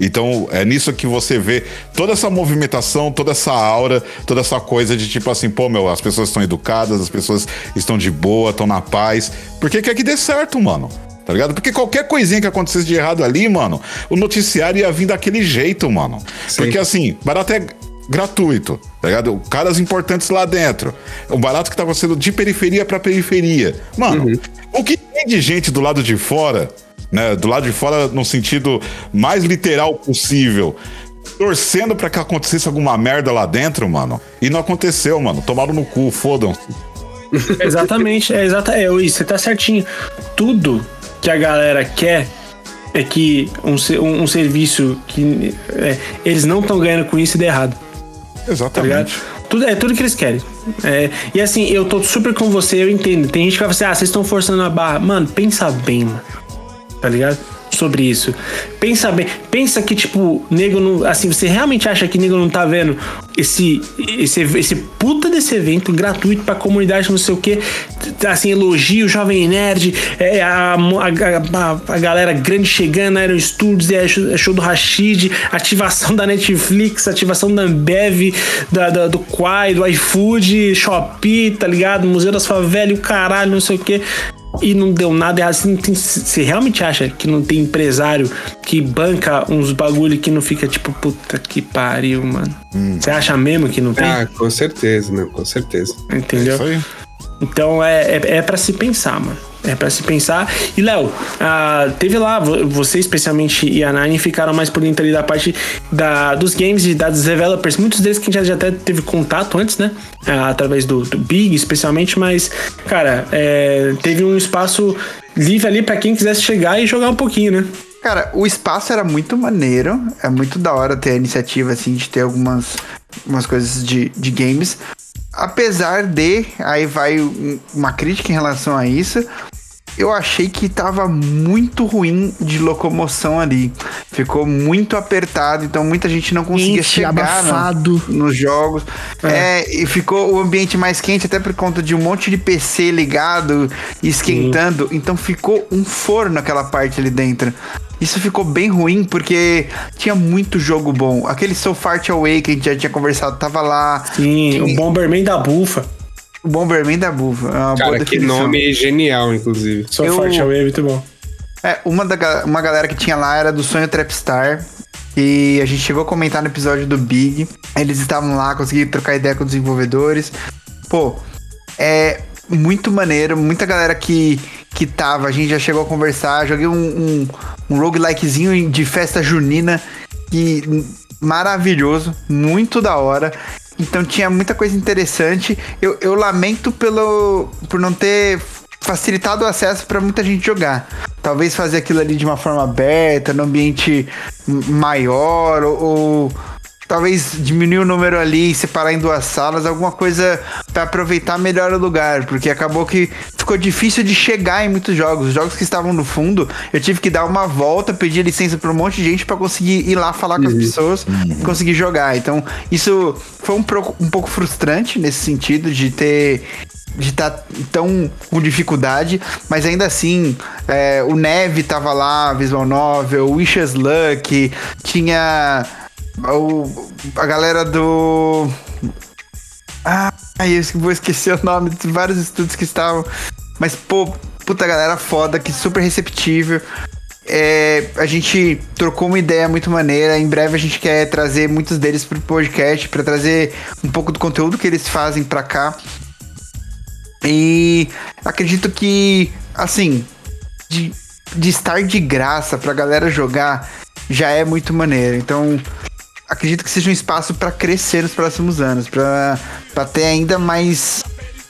Speaker 1: Então é nisso que você vê toda essa movimentação, toda essa aura, toda essa coisa de tipo assim, pô, meu, as pessoas estão educadas, as pessoas estão de boa, estão na paz. Porque quer que dê certo, mano. Tá ligado? Porque qualquer coisinha que acontecesse de errado ali, mano, o noticiário ia vir daquele jeito, mano.
Speaker 5: Sim.
Speaker 1: Porque assim, barato é gratuito, tá ligado? Caras importantes lá dentro. O barato que tava sendo de periferia pra periferia. Mano, o que tem de gente do lado de fora, né? Do lado de fora no sentido mais literal possível. Torcendo pra que acontecesse alguma merda lá dentro, mano. E não aconteceu, mano. Tomaram no cu, fodam. [LAUGHS]
Speaker 2: Exatamente, é exata, é, isso, você tá certinho. Tudo que a galera quer é que um, um, um serviço que é, eles não estão ganhando com isso e dê errado, tá?
Speaker 1: Exatamente.
Speaker 2: Tudo, é tudo que eles querem. É, e assim, eu tô super com você, eu entendo. Tem gente que vai falar assim, ah, vocês estão forçando a barra. Mano, pensa bem, mano. Tá ligado? Sobre isso. Pensa bem. Pensa que, tipo, nego não. Assim, você realmente acha que nego não tá vendo esse, esse, esse puta desse evento gratuito pra comunidade, não sei o quê. Assim, elogio, Jovem Nerd, é, a, a, a, a galera grande chegando, Aero Studios, é show, é show do Rashid, ativação da Netflix, ativação da Ambev, da, da- do Quai, do iFood, Shopee, tá ligado? Museu das Favelas, o caralho, não sei o quê e não deu nada errado. Você, tem- você realmente acha que não tem empresário que banca uns bagulho que não fica tipo, puta que pariu, mano? Você acha mesmo que não tem?
Speaker 5: Ah, com certeza, não, com certeza.
Speaker 2: Entendeu?
Speaker 1: Isso aí.
Speaker 2: Então é, é, é para se pensar, mano. É pra se pensar. E, Léo, ah, teve lá, vo- você especialmente e a Nine ficaram mais por dentro ali da parte da, dos games e das developers. Muitos deles que a gente já até teve contato antes, né? Ah, através do, do Big, especialmente. Mas, cara, é, teve um espaço livre ali pra quem quisesse chegar e jogar um pouquinho, né?
Speaker 4: Cara, o espaço era muito maneiro. É muito da hora ter a iniciativa, assim, de ter algumas, algumas coisas de, de games. Apesar de, aí vai um- uma crítica em relação a isso. Eu achei que tava muito ruim de locomoção ali. Ficou muito apertado, então muita gente não conseguia
Speaker 3: Quente,
Speaker 4: chegar no-
Speaker 3: abafado.
Speaker 4: nos jogos. É. e ficou o ambiente mais quente, até por conta de um monte de PC ligado e esquentando. Então ficou um forno aquela parte ali dentro. Isso ficou bem ruim porque tinha muito jogo bom. Aquele So Far Away que a gente já tinha conversado tava lá.
Speaker 2: Sim, o
Speaker 4: Tinha-
Speaker 2: Bomberman da bufa.
Speaker 4: Bomberman da Bufa. É uma boa
Speaker 5: Cara, que nome genial, inclusive.
Speaker 2: Só
Speaker 4: Eu-
Speaker 2: forte away, muito bom.
Speaker 4: É, uma, da, uma galera que tinha lá era do Sonho Trapstar. E a gente chegou a comentar no episódio do Big. Eles estavam lá, conseguiram trocar ideia com os desenvolvedores. Pô, é muito maneiro. Muita galera que, que tava, a gente já chegou a conversar. Joguei um, um, um roguelikezinho de festa junina. Que maravilhoso, muito da hora. Então tinha muita coisa interessante. Eu, eu lamento pelo por não ter facilitado o acesso para muita gente jogar. Talvez fazer aquilo ali de uma forma aberta, no ambiente maior, ou, ou talvez diminuir o número ali, separar em duas salas, alguma coisa para aproveitar melhor o lugar, porque acabou que ficou difícil de chegar em muitos jogos. Os jogos que estavam no fundo, eu tive que dar uma volta, pedir licença para um monte de gente para conseguir ir lá falar com as pessoas e conseguir jogar. Então, isso foi um, pro- um pouco frustrante nesse sentido de ter de estar tão com dificuldade, mas ainda assim, é, o Neve tava lá, Visual Novel, o Wishes Luck, tinha o, a galera do. Ah, eu vou esquecer o nome de vários estudos que estavam. Mas, pô, puta galera foda, que super receptível. É, a gente trocou uma ideia muito maneira. Em breve a gente quer trazer muitos deles pro podcast, para trazer um pouco do conteúdo que eles fazem pra cá. E acredito que, assim, de, de estar de graça pra galera jogar já é muito maneiro. Então, acredito que seja um espaço para crescer nos próximos anos, para ter ainda mais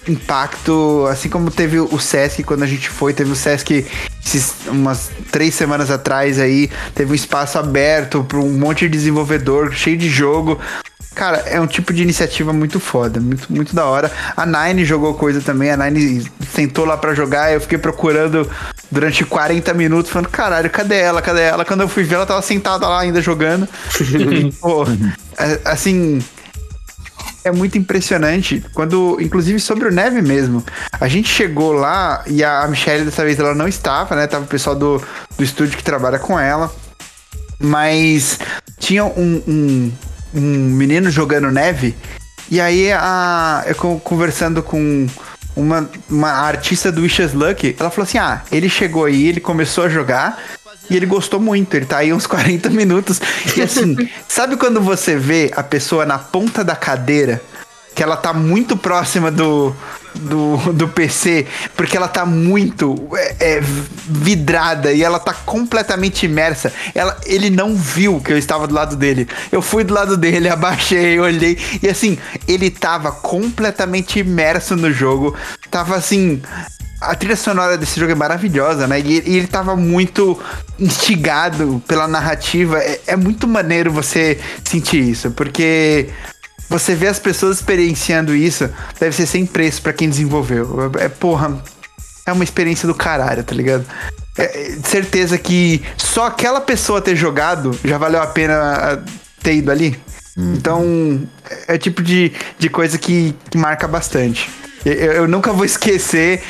Speaker 4: impacto, assim como teve o Sesc quando a gente foi, teve o Sesc umas três semanas atrás aí, teve um espaço aberto para um monte de desenvolvedor, cheio de jogo. Cara, é um tipo de iniciativa muito foda, muito, muito da hora. A Nine jogou coisa também, a Nine sentou lá para jogar, eu fiquei procurando durante 40 minutos, falando, caralho, cadê ela? Cadê ela? Quando eu fui ver, ela tava sentada lá ainda jogando. [LAUGHS] Pô, é, assim, é muito impressionante. Quando, inclusive sobre o Neve mesmo, a gente chegou lá e a Michelle dessa vez ela não estava, né? Tava o pessoal do, do estúdio que trabalha com ela. Mas tinha um, um, um menino jogando neve. E aí a, eu conversando com uma, uma artista do Wishes Luck, ela falou assim: ah, ele chegou aí, ele começou a jogar. E ele gostou muito, ele tá aí uns [LAUGHS] 40 minutos. E assim, [LAUGHS] sabe quando você vê a pessoa na ponta da cadeira, que ela tá muito próxima do, do, do PC, porque ela tá muito é, é, vidrada e ela tá completamente imersa. Ela, ele não viu que eu estava do lado dele. Eu fui do lado dele, [LAUGHS] abaixei, olhei, e assim, ele tava completamente imerso no jogo. Tava assim a trilha sonora desse jogo é maravilhosa, né? E, e ele tava muito instigado pela narrativa. É, é, muito maneiro você sentir isso, porque você vê as pessoas experienciando isso, deve ser sem preço para quem desenvolveu. É, porra, é uma experiência do caralho, tá ligado? É, certeza que só aquela pessoa ter jogado já valeu a pena ter ido ali. Uhum. Então, é o tipo de, de coisa que, que marca bastante. Eu, eu, nunca vou [LAUGHS] esquecer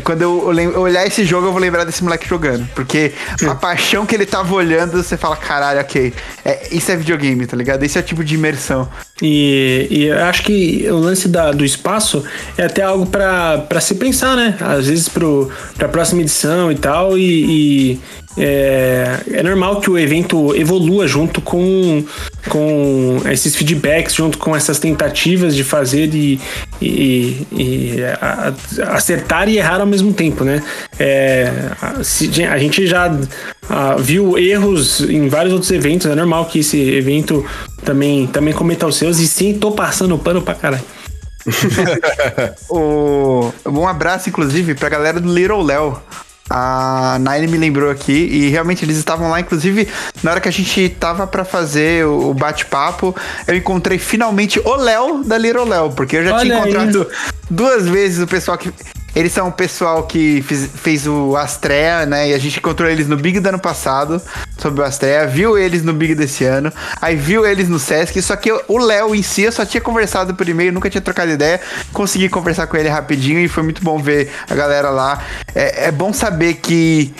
Speaker 4: quando eu, olhar esse jogo, eu vou lembrar desse moleque jogando. Porque a paixão que ele tava olhando, você fala, caralho, ok. É, isso é videogame, tá ligado? Esse é o tipo de imersão.
Speaker 2: E, e acho que o lance da, do espaço é até algo para se pensar, né? Às vezes pro, pra próxima edição e tal. E, e é, é, normal que o evento evolua junto com, com esses feedbacks, junto com essas tentativas de fazer e, e, e a, acertar e errar ao mesmo tempo, né? É, a, a, gente já a, viu erros em vários outros eventos, é normal que esse evento também, também cometa os seus, e sim, tô passando pano pra caralho. [LAUGHS]
Speaker 4: o, um abraço, inclusive, pra galera do Little Léo. A Nine me lembrou aqui e realmente eles estavam lá, inclusive na hora que a gente tava para fazer o bate-papo, eu encontrei finalmente o Léo da Little Léo, porque eu já Olha tinha encontrado aí. duas vezes o pessoal que eles são o pessoal que fiz, fez o Astrea, né? E a gente encontrou eles no Big do ano passado, sobre o Astrea, viu eles no Big desse ano, aí viu eles no Sesc, só que o Léo em si eu só tinha conversado por e-mail, nunca tinha trocado ideia, consegui conversar com ele rapidinho e foi muito bom ver a galera lá. É, é bom saber que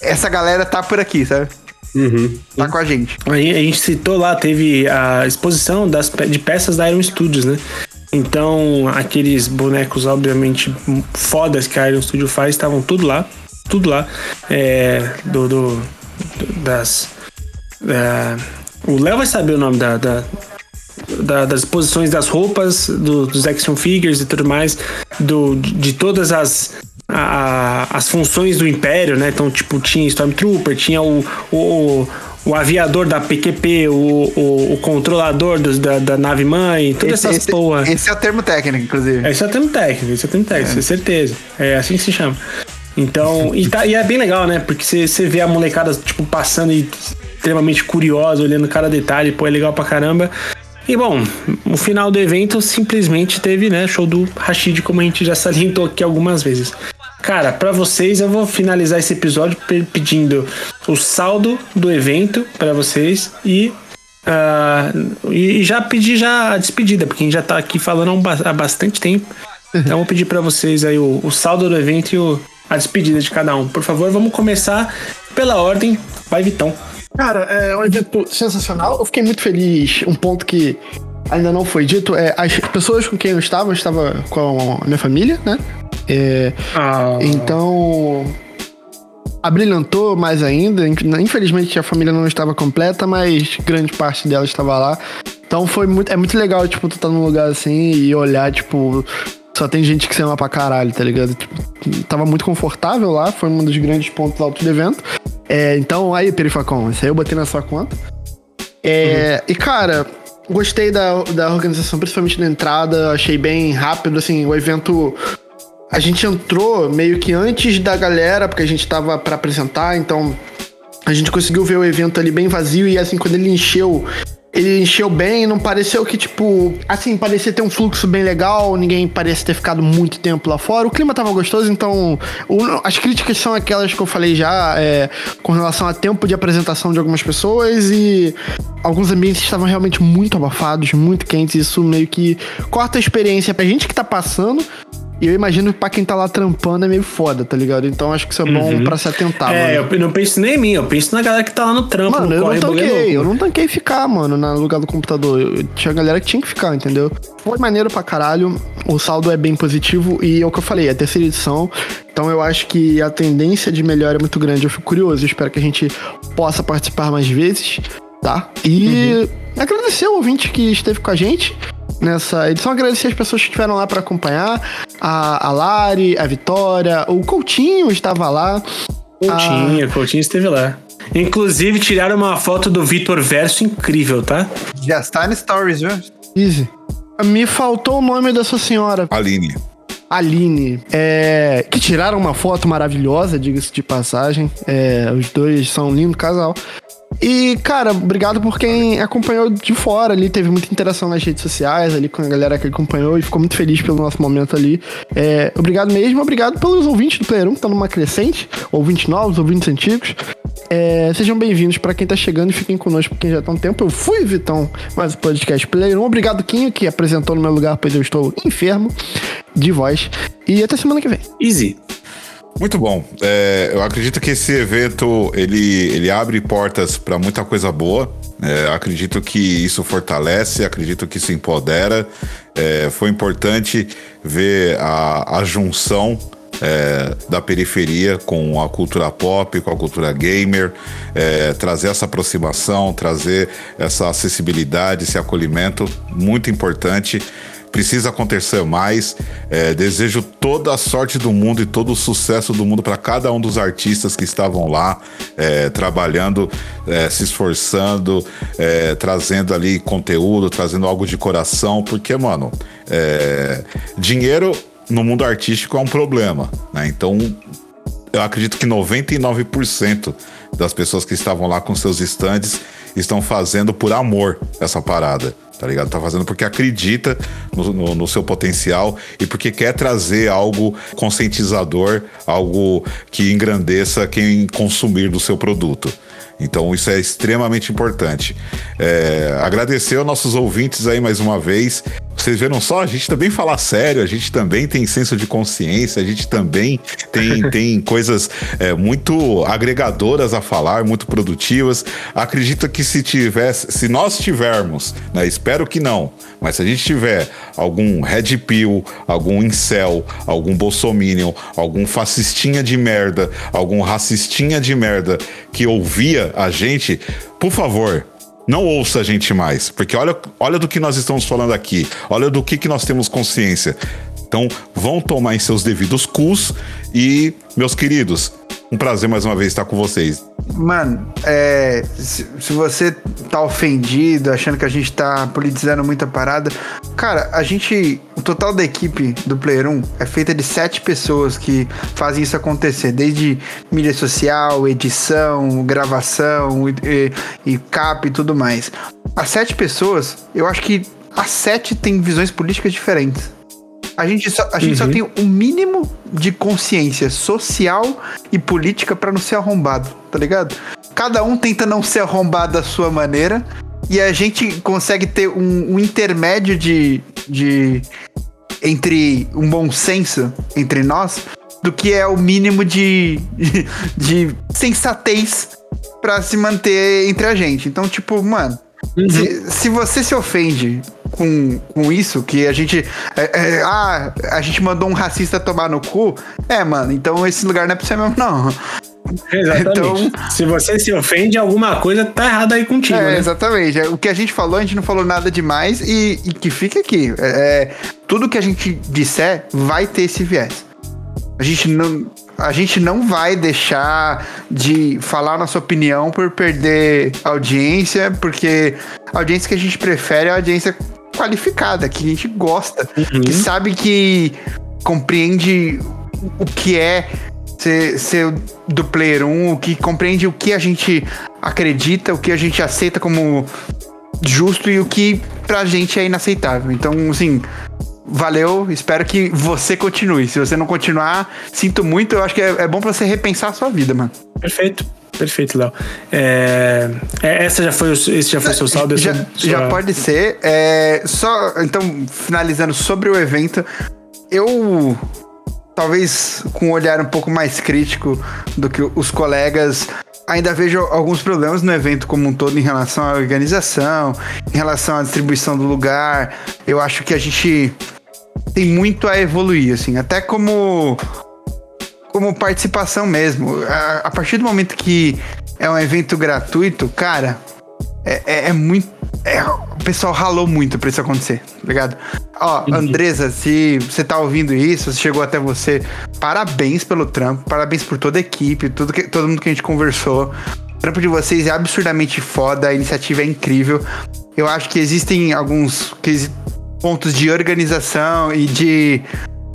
Speaker 4: essa galera tá por aqui, sabe? Uhum. Tá com a gente.
Speaker 2: A gente citou lá, teve a exposição das, de peças da Iron Studios, né? Então, aqueles bonecos, obviamente, fodas que a Iron Studio faz, estavam tudo lá. Tudo lá. É, do, do, das. É, o Léo vai saber o nome da, da, da, das posições das roupas, do, dos action figures e tudo mais, do, de todas as, a, as funções do Império, né? Então, tipo, tinha Stormtrooper, tinha o, o, o aviador da PQP, o, o, o controlador dos, da, da nave mãe, todas esse, essas
Speaker 4: esse,
Speaker 2: porra.
Speaker 4: Esse é o termo técnico, inclusive.
Speaker 2: Esse é o termo técnico, esse é o termo técnico, é. certeza. É assim que se chama. Então, e, tá, e é bem legal, né? Porque você vê a molecada, tipo, passando e extremamente curiosa, olhando cada detalhe, pô, é legal pra caramba. E bom, o final do evento simplesmente teve, né, show do Rashid, como a gente já salientou aqui algumas vezes. Cara, para vocês eu vou finalizar esse episódio pedindo o saldo do evento para vocês e, uh, e já pedir já a despedida, porque a gente já tá aqui falando há bastante tempo. [LAUGHS] Então eu vou pedir para vocês aí o, o, saldo do evento e o, a despedida de cada um. Por favor, vamos começar pela ordem. Vai, Vitão.
Speaker 3: Cara, é um evento sensacional. Eu fiquei muito feliz. Um ponto que ainda não foi dito é as pessoas com quem eu estava, eu estava com a minha família, né? É, ah. Então, abrilhantou mais ainda. Infelizmente a família não estava completa, mas grande parte dela estava lá. Então foi muito, é muito legal, tipo, tu tá num lugar assim e olhar, tipo, só tem gente que se ama pra caralho, tá ligado? Tipo, tava muito confortável lá, foi um dos grandes pontos altos do evento. É, então, aí, Perifacom, isso aí eu botei na sua conta. É, E, cara, gostei da, da organização, principalmente na entrada, achei bem rápido, assim, o evento. A gente entrou meio que antes da galera, porque a gente tava pra apresentar, então a gente conseguiu ver o evento ali bem vazio e assim, quando ele encheu, ele encheu bem, não pareceu que, tipo, assim, parecia ter um fluxo bem legal, ninguém parece ter ficado muito tempo lá fora. O clima tava gostoso, então o- as críticas são aquelas que eu falei já, é, com relação a tempo de apresentação de algumas pessoas e alguns ambientes estavam realmente muito abafados, muito quentes. Isso meio que corta a experiência pra gente que tá passando. E eu imagino que pra quem tá lá trampando é meio foda, tá ligado? Então acho que isso é bom pra se atentar,
Speaker 2: é,
Speaker 3: mano.
Speaker 2: eu não penso nem em mim, eu penso na galera que tá lá no trampo,
Speaker 3: Mano,
Speaker 2: no
Speaker 3: eu não
Speaker 2: corre, é
Speaker 3: tanquei, eu não tanquei ficar, mano, no lugar do computador. Eu, tinha galera que tinha que ficar, entendeu? Foi maneiro pra caralho, o saldo é bem positivo e é o que eu falei, é a terceira edição, então eu acho que a tendência de melhora é muito grande. Eu fico curioso, eu espero que a gente possa participar mais vezes, tá? E agradecer o ouvinte que esteve com a gente nessa edição, agradecer as pessoas que estiveram lá pra acompanhar, a, a Lari, a Vitória, o Coutinho estava lá.
Speaker 2: Coutinho, Coutinho esteve lá. Inclusive, tiraram uma foto do Vitor Verso incrível, tá?
Speaker 4: Já está no Stories, viu?
Speaker 3: Easy. Me faltou o nome dessa senhora,
Speaker 1: Aline.
Speaker 3: Aline. É, que tiraram uma foto maravilhosa, diga-se de passagem. É, os dois são um lindo casal. E, cara, obrigado por quem acompanhou de fora ali. Teve muita interação nas redes sociais ali com a galera que acompanhou e ficou muito feliz pelo nosso momento ali. É, obrigado mesmo, obrigado pelos ouvintes do Player 1 que estão numa crescente. Ouvintes novos, ouvintes antigos. É, sejam bem-vindos pra quem tá chegando e fiquem conosco quem já tá um tempo. Eu fui, Vitão, mais o podcast Player 1. Obrigado, Quinho, que apresentou no meu lugar, pois eu estou enfermo de voz. E até semana que vem.
Speaker 2: Easy.
Speaker 1: Muito bom. É, eu acredito que esse evento ele, ele abre portas para muita coisa boa. É, acredito que isso fortalece, acredito que isso empodera. É, foi importante ver a, a junção é, da periferia com a cultura pop, com a cultura gamer, é, trazer essa aproximação, trazer essa acessibilidade, esse acolhimento, muito importante precisa acontecer mais. É, desejo toda a sorte do mundo e todo o sucesso do mundo para cada um dos artistas que estavam lá é, trabalhando, é, se esforçando, é, trazendo ali conteúdo, trazendo algo de coração, porque, mano, é, dinheiro no mundo artístico é um problema, né? Então eu acredito que 99% das pessoas que estavam lá com seus estandes estão fazendo por amor essa parada, tá ligado? Tá fazendo porque acredita no, no- no seu potencial e porque quer trazer algo conscientizador, algo que engrandeça quem consumir do seu produto. Então isso é extremamente importante. É, agradecer aos nossos ouvintes aí mais uma vez. Vocês viram só, a gente também fala sério, a gente também tem senso de consciência, a gente também tem, [LAUGHS] tem coisas é, muito agregadoras a falar, muito produtivas. Acredito que se tivesse, se nós tivermos, né, espero que não, mas se a gente tiver algum red pill, algum incel, algum bolsominion, algum fascistinha de merda, algum racistinha de merda que ouvia a gente, por favor, não ouça a gente mais, porque olha, olha do que nós estamos falando aqui, olha do que, que nós temos consciência. Então, vão tomar em seus devidos cus e, meus queridos, um prazer mais uma vez estar com vocês.
Speaker 4: Mano, é, se, se você tá ofendido, achando que a gente tá politizando muita parada, cara, a gente. O total da equipe do Player 1 é feita de sete pessoas que fazem isso acontecer, desde mídia social, edição, gravação e, e, e cap e tudo mais. As sete pessoas, eu acho que as sete têm visões políticas diferentes. A gente só, a gente só tem o mínimo de consciência social e política pra não ser arrombado, tá ligado? Cada um tenta não ser arrombado da sua maneira e a gente consegue ter um, um intermédio de, de. entre um bom senso entre nós do que é o mínimo de. de sensatez pra se manter entre a gente. Então, tipo, mano. Se, se você se ofende com, com isso, que a gente. é, é, ah, a gente mandou um racista tomar no cu. É, mano, então esse lugar não é pra você mesmo, não.
Speaker 2: Exatamente. se você se ofende, alguma coisa tá errada aí contigo,
Speaker 4: É,
Speaker 2: né?
Speaker 4: exatamente. É, O que a gente falou, a gente não falou nada demais e, e que fique aqui. É, é, tudo que a gente disser vai ter esse viés. A gente não. A gente não vai deixar de falar nossa opinião por perder audiência, porque a audiência que a gente prefere é a audiência qualificada, que a gente gosta, que sabe que compreende o que é ser, ser do Player 1, o que compreende o que a gente acredita, o que a gente aceita como justo e o que pra gente é inaceitável. Então, assim, valeu, espero que você continue. Se você não continuar, sinto muito, eu acho que é, é bom pra você repensar a sua vida, mano.
Speaker 2: Perfeito. Perfeito, Léo. É, é, essa já foi esse já foi o seu saldo?
Speaker 4: Já,
Speaker 2: essa-
Speaker 4: já
Speaker 2: sua-
Speaker 4: pode ser. É, só, então, finalizando sobre o evento, eu talvez com um olhar um pouco mais crítico do que os colegas, ainda vejo alguns problemas no evento como um todo em relação à organização, em relação à distribuição do lugar. Eu acho que a gente tem muito a evoluir, assim, até como como participação mesmo. A, a partir do momento que é um evento gratuito, cara, é, é- é muito. é- o pessoal ralou muito pra isso acontecer, tá ligado? Ó, Andresa, se você tá ouvindo isso, se chegou até você, parabéns pelo trampo, parabéns por toda a equipe, tudo que, todo mundo que a gente conversou. O trampo de vocês é absurdamente foda, a iniciativa é incrível. Eu acho que existem alguns quesi- pontos de organização e de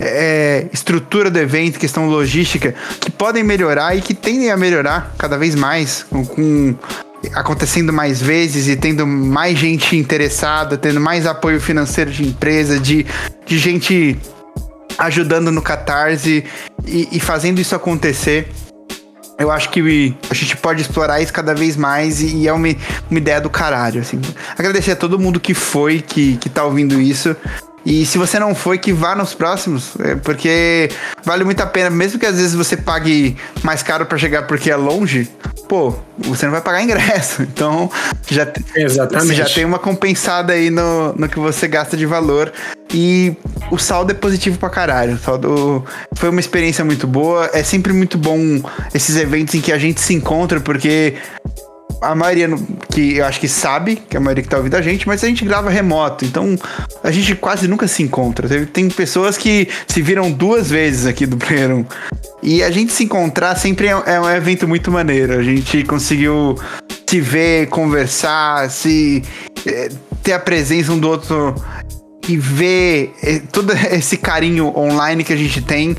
Speaker 4: é, estrutura do evento, questão logística, que podem melhorar e que tendem a melhorar cada vez mais, com, com- acontecendo mais vezes e tendo mais gente interessada, tendo mais apoio financeiro de empresa, de, de gente ajudando no Catarse e, e fazendo isso acontecer. Eu acho que a gente pode explorar isso cada vez mais e, e é uma, uma ideia do caralho, assim. Agradecer a todo mundo que foi, que, que tá ouvindo isso. E se você não foi, que vá nos próximos, é, porque vale muito a pena, mesmo que às vezes você pague mais caro pra chegar porque é longe, pô, você não vai pagar ingresso. [LAUGHS] Então, já, te-
Speaker 2: Exatamente.
Speaker 4: já tem uma compensada aí no, no que você gasta de valor. E o saldo é positivo pra caralho. O saldo foi uma experiência muito boa. É sempre muito bom esses eventos em que a gente se encontra, porque a maioria que eu acho que sabe, que é a maioria que tá ouvindo a gente, mas a gente grava remoto, então a gente quase nunca se encontra. Tem, pessoas que se viram duas vezes aqui do Player 1. E a gente se encontrar sempre é, é um evento muito maneiro. A gente conseguiu se ver, conversar, se eh, ter a presença um do outro e ver eh, todo esse carinho online que a gente tem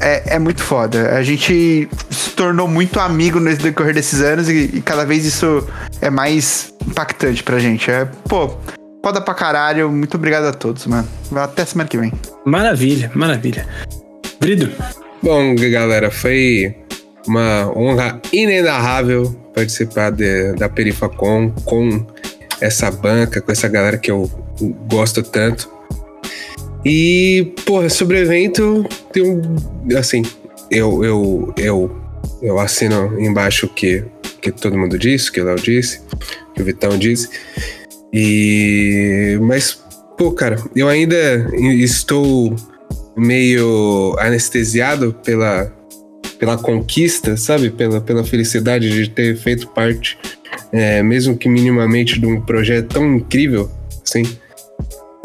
Speaker 4: é, é muito foda. A gente se tornou muito amigo no decorrer desses anos e, e cada vez isso é mais impactante pra gente. É, pô, foda pra caralho. Muito obrigado a todos, mano. Até semana que vem.
Speaker 2: Maravilha, maravilha. Brido,
Speaker 5: Bom, galera, foi uma honra inenarrável participar de- da Perifacom com essa banca, com essa galera que eu gosto tanto. E, porra, sobre o evento, tem um. Assim, eu, eu, eu, eu assino embaixo o que, que todo mundo disse, que o Léo disse, que o Vitão disse. E. Mas, pô, cara, eu ainda estou meio anestesiado pela, pela conquista, sabe? Pela, pela felicidade de ter feito parte, é, mesmo que minimamente, de um projeto tão incrível, assim.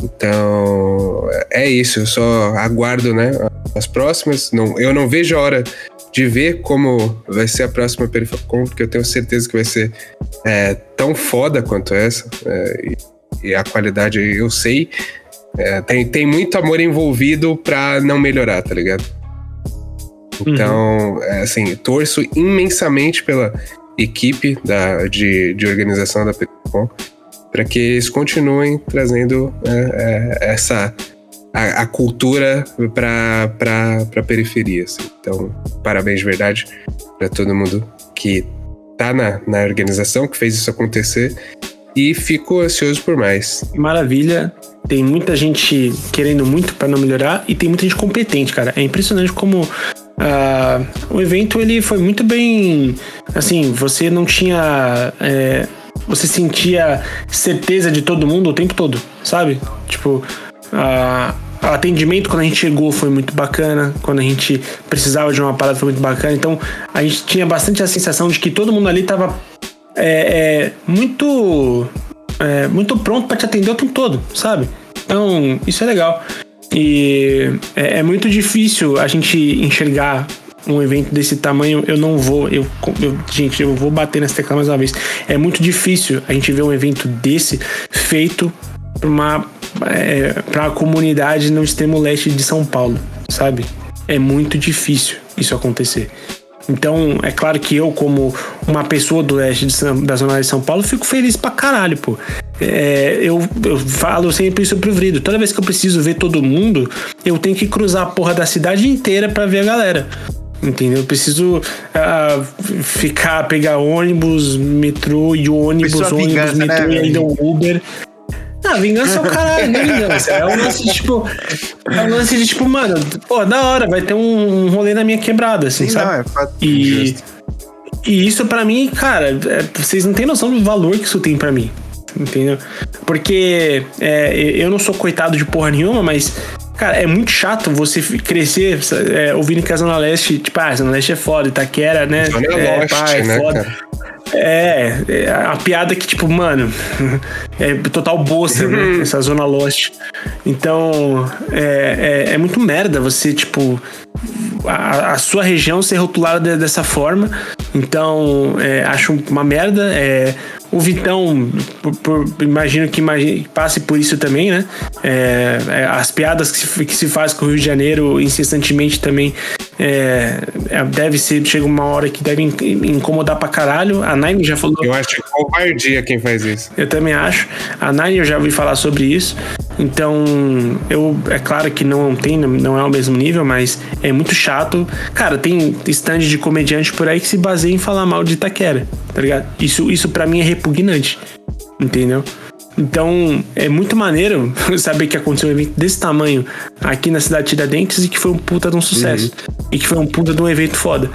Speaker 5: Então, é isso. Eu só aguardo, né? As próximas. Não, eu não vejo a hora de ver como vai ser a próxima Perifacom, porque eu tenho certeza que vai ser é, tão foda quanto essa. é, e, e a qualidade eu sei. É, tem, tem muito amor envolvido pra não melhorar, tá ligado? Então, é, assim, torço imensamente pela equipe da, de, de organização da Perifacom para que eles continuem trazendo é, é, essa a, a cultura para para periferia. assim. Então, parabéns de verdade para todo mundo que tá na, na organização, que fez isso acontecer. E fico ansioso por mais.
Speaker 2: maravilha. Tem muita gente querendo muito pra não melhorar e tem muita gente competente, cara. É impressionante como ah, o evento ele foi muito bem. Assim, você não tinha. é, você sentia certeza de todo mundo o tempo todo, sabe? Tipo, ah, o atendimento quando a gente chegou foi muito bacana, quando a gente precisava de uma parada foi muito bacana. Então a gente tinha bastante a sensação de que todo mundo ali tava é, é, muito é, muito pronto para te atender o tempo todo, sabe? Então isso é legal. E é, é muito difícil a gente enxergar um evento desse tamanho, eu não vou, eu, eu, gente, eu vou bater nessa tecla mais uma vez. É muito difícil a gente ver um evento desse feito para é, para a comunidade no extremo leste de São Paulo, sabe? É muito difícil isso acontecer. Então, é claro que eu, como uma pessoa do leste da zona de São Paulo, fico feliz pra caralho, pô. É, eu, eu falo sempre isso pro Vrido. Toda vez que eu preciso ver todo mundo, eu tenho que cruzar a porra da cidade inteira para ver a galera. Entendeu? Eu preciso uh, ficar, pegar ônibus, metrô e ônibus,
Speaker 4: Pessoa
Speaker 2: ônibus,
Speaker 4: vingança,
Speaker 2: metrô
Speaker 4: né,
Speaker 2: e ainda um? Uber. Ah, vingança é o caralho, não é vingança. É um lance de tipo. É um lance de tipo, mano, pô, da hora, vai ter um, rolê na minha quebrada, assim,
Speaker 4: Sim,
Speaker 2: sabe?
Speaker 4: não, é fato.
Speaker 2: E, e isso pra mim, cara, é- vocês não têm noção do valor que isso tem pra mim. Entendeu? Porque é, eu não sou coitado de porra nenhuma, mas, cara, é muito chato você crescer é, ouvindo que a Zona Leste, tipo, ah, a Zona Leste é foda, Itaquera, né?
Speaker 5: Zona
Speaker 2: é,
Speaker 5: Leste,
Speaker 2: pá, é
Speaker 5: né,
Speaker 2: foda.
Speaker 5: cara?
Speaker 2: É, é, a piada que, tipo, mano, [LAUGHS] é total bolsa, né? Essa zona Lost. Então, é, é, é muito merda você, tipo, a, a sua região ser rotulada de- dessa forma. Então, é, acho uma merda. É, o Vitão, por- por- imagino que imagi- passe por isso também, né? É, é, as piadas que se, que se faz com o Rio de Janeiro incessantemente também é, é, deve ser, chega uma hora que deve in- incomodar pra caralho. A Nine já falou.
Speaker 5: Eu acho covardia quem faz isso.
Speaker 2: Eu também acho. A Nine eu já ouvi falar sobre isso. Então, eu é claro que não tem, não é o mesmo nível, mas é muito chato. Cara, tem stand de comediante por aí que se baseia em falar mal de Itaquera, tá ligado? Isso, isso para mim é repugnante. Entendeu? Então, é muito maneiro [LAUGHS] saber que aconteceu um evento desse tamanho aqui na cidade de Tiradentes e que foi um puta de um sucesso. E que foi um puta de um evento foda.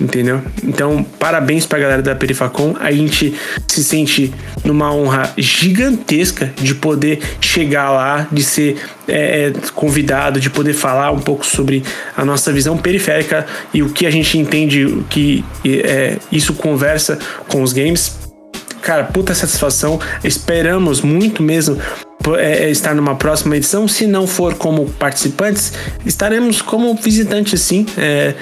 Speaker 2: Entendeu? Então, parabéns pra galera da Perifacom. A gente se sente numa honra gigantesca de poder chegar lá, de ser é, é, convidado, de poder falar um pouco sobre a nossa visão periférica e o que a gente entende o que é, isso conversa com os games. Cara, puta satisfação. Esperamos muito mesmo é, é, estar numa próxima edição. Se não for como participantes, estaremos como visitantes, sim. É,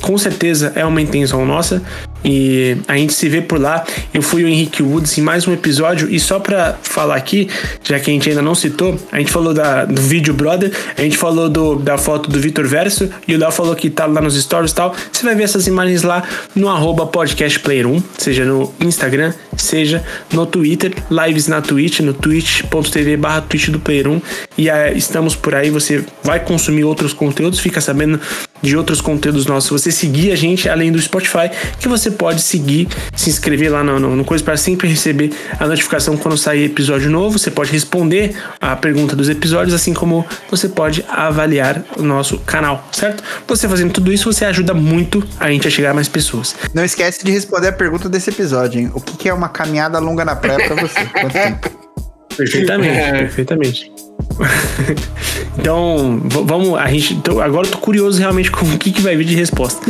Speaker 2: com certeza é uma intenção nossa. E a gente se vê por lá. Eu fui o Henrique Woods em mais um episódio. E só pra falar aqui, já que a gente ainda não citou, a gente falou da, do vídeo Brother, a gente falou do, da foto do Vitor Verso, e o Léo falou que tá lá nos stories e tal. Você vai ver essas imagens lá no arroba podcastplayer1, seja no Instagram, seja no Twitter, lives na Twitch, no twitch.tv barra Twitch do Player 1. E ah, estamos por aí, você vai consumir outros conteúdos, fica sabendo de outros conteúdos nossos. Você seguir a gente, além do Spotify, que você pode seguir, se inscrever lá no, no, no Coisa para sempre receber a notificação quando sair episódio novo. Você pode responder a pergunta dos episódios, assim como você pode avaliar o nosso canal, certo? Você fazendo tudo isso, você ajuda muito a gente a chegar a mais pessoas.
Speaker 4: Não esquece de responder a pergunta desse episódio, hein? O que, que é uma caminhada longa na praia pra você? Quanto tempo? [LAUGHS]
Speaker 2: Perfeitamente,
Speaker 5: É.
Speaker 2: perfeitamente. [LAUGHS] então, vamos. A gente, tô- agora eu tô curioso realmente com o que, que vai vir de resposta.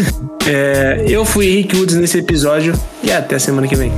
Speaker 2: É, eu fui Henrique Woods nesse episódio e até semana que vem.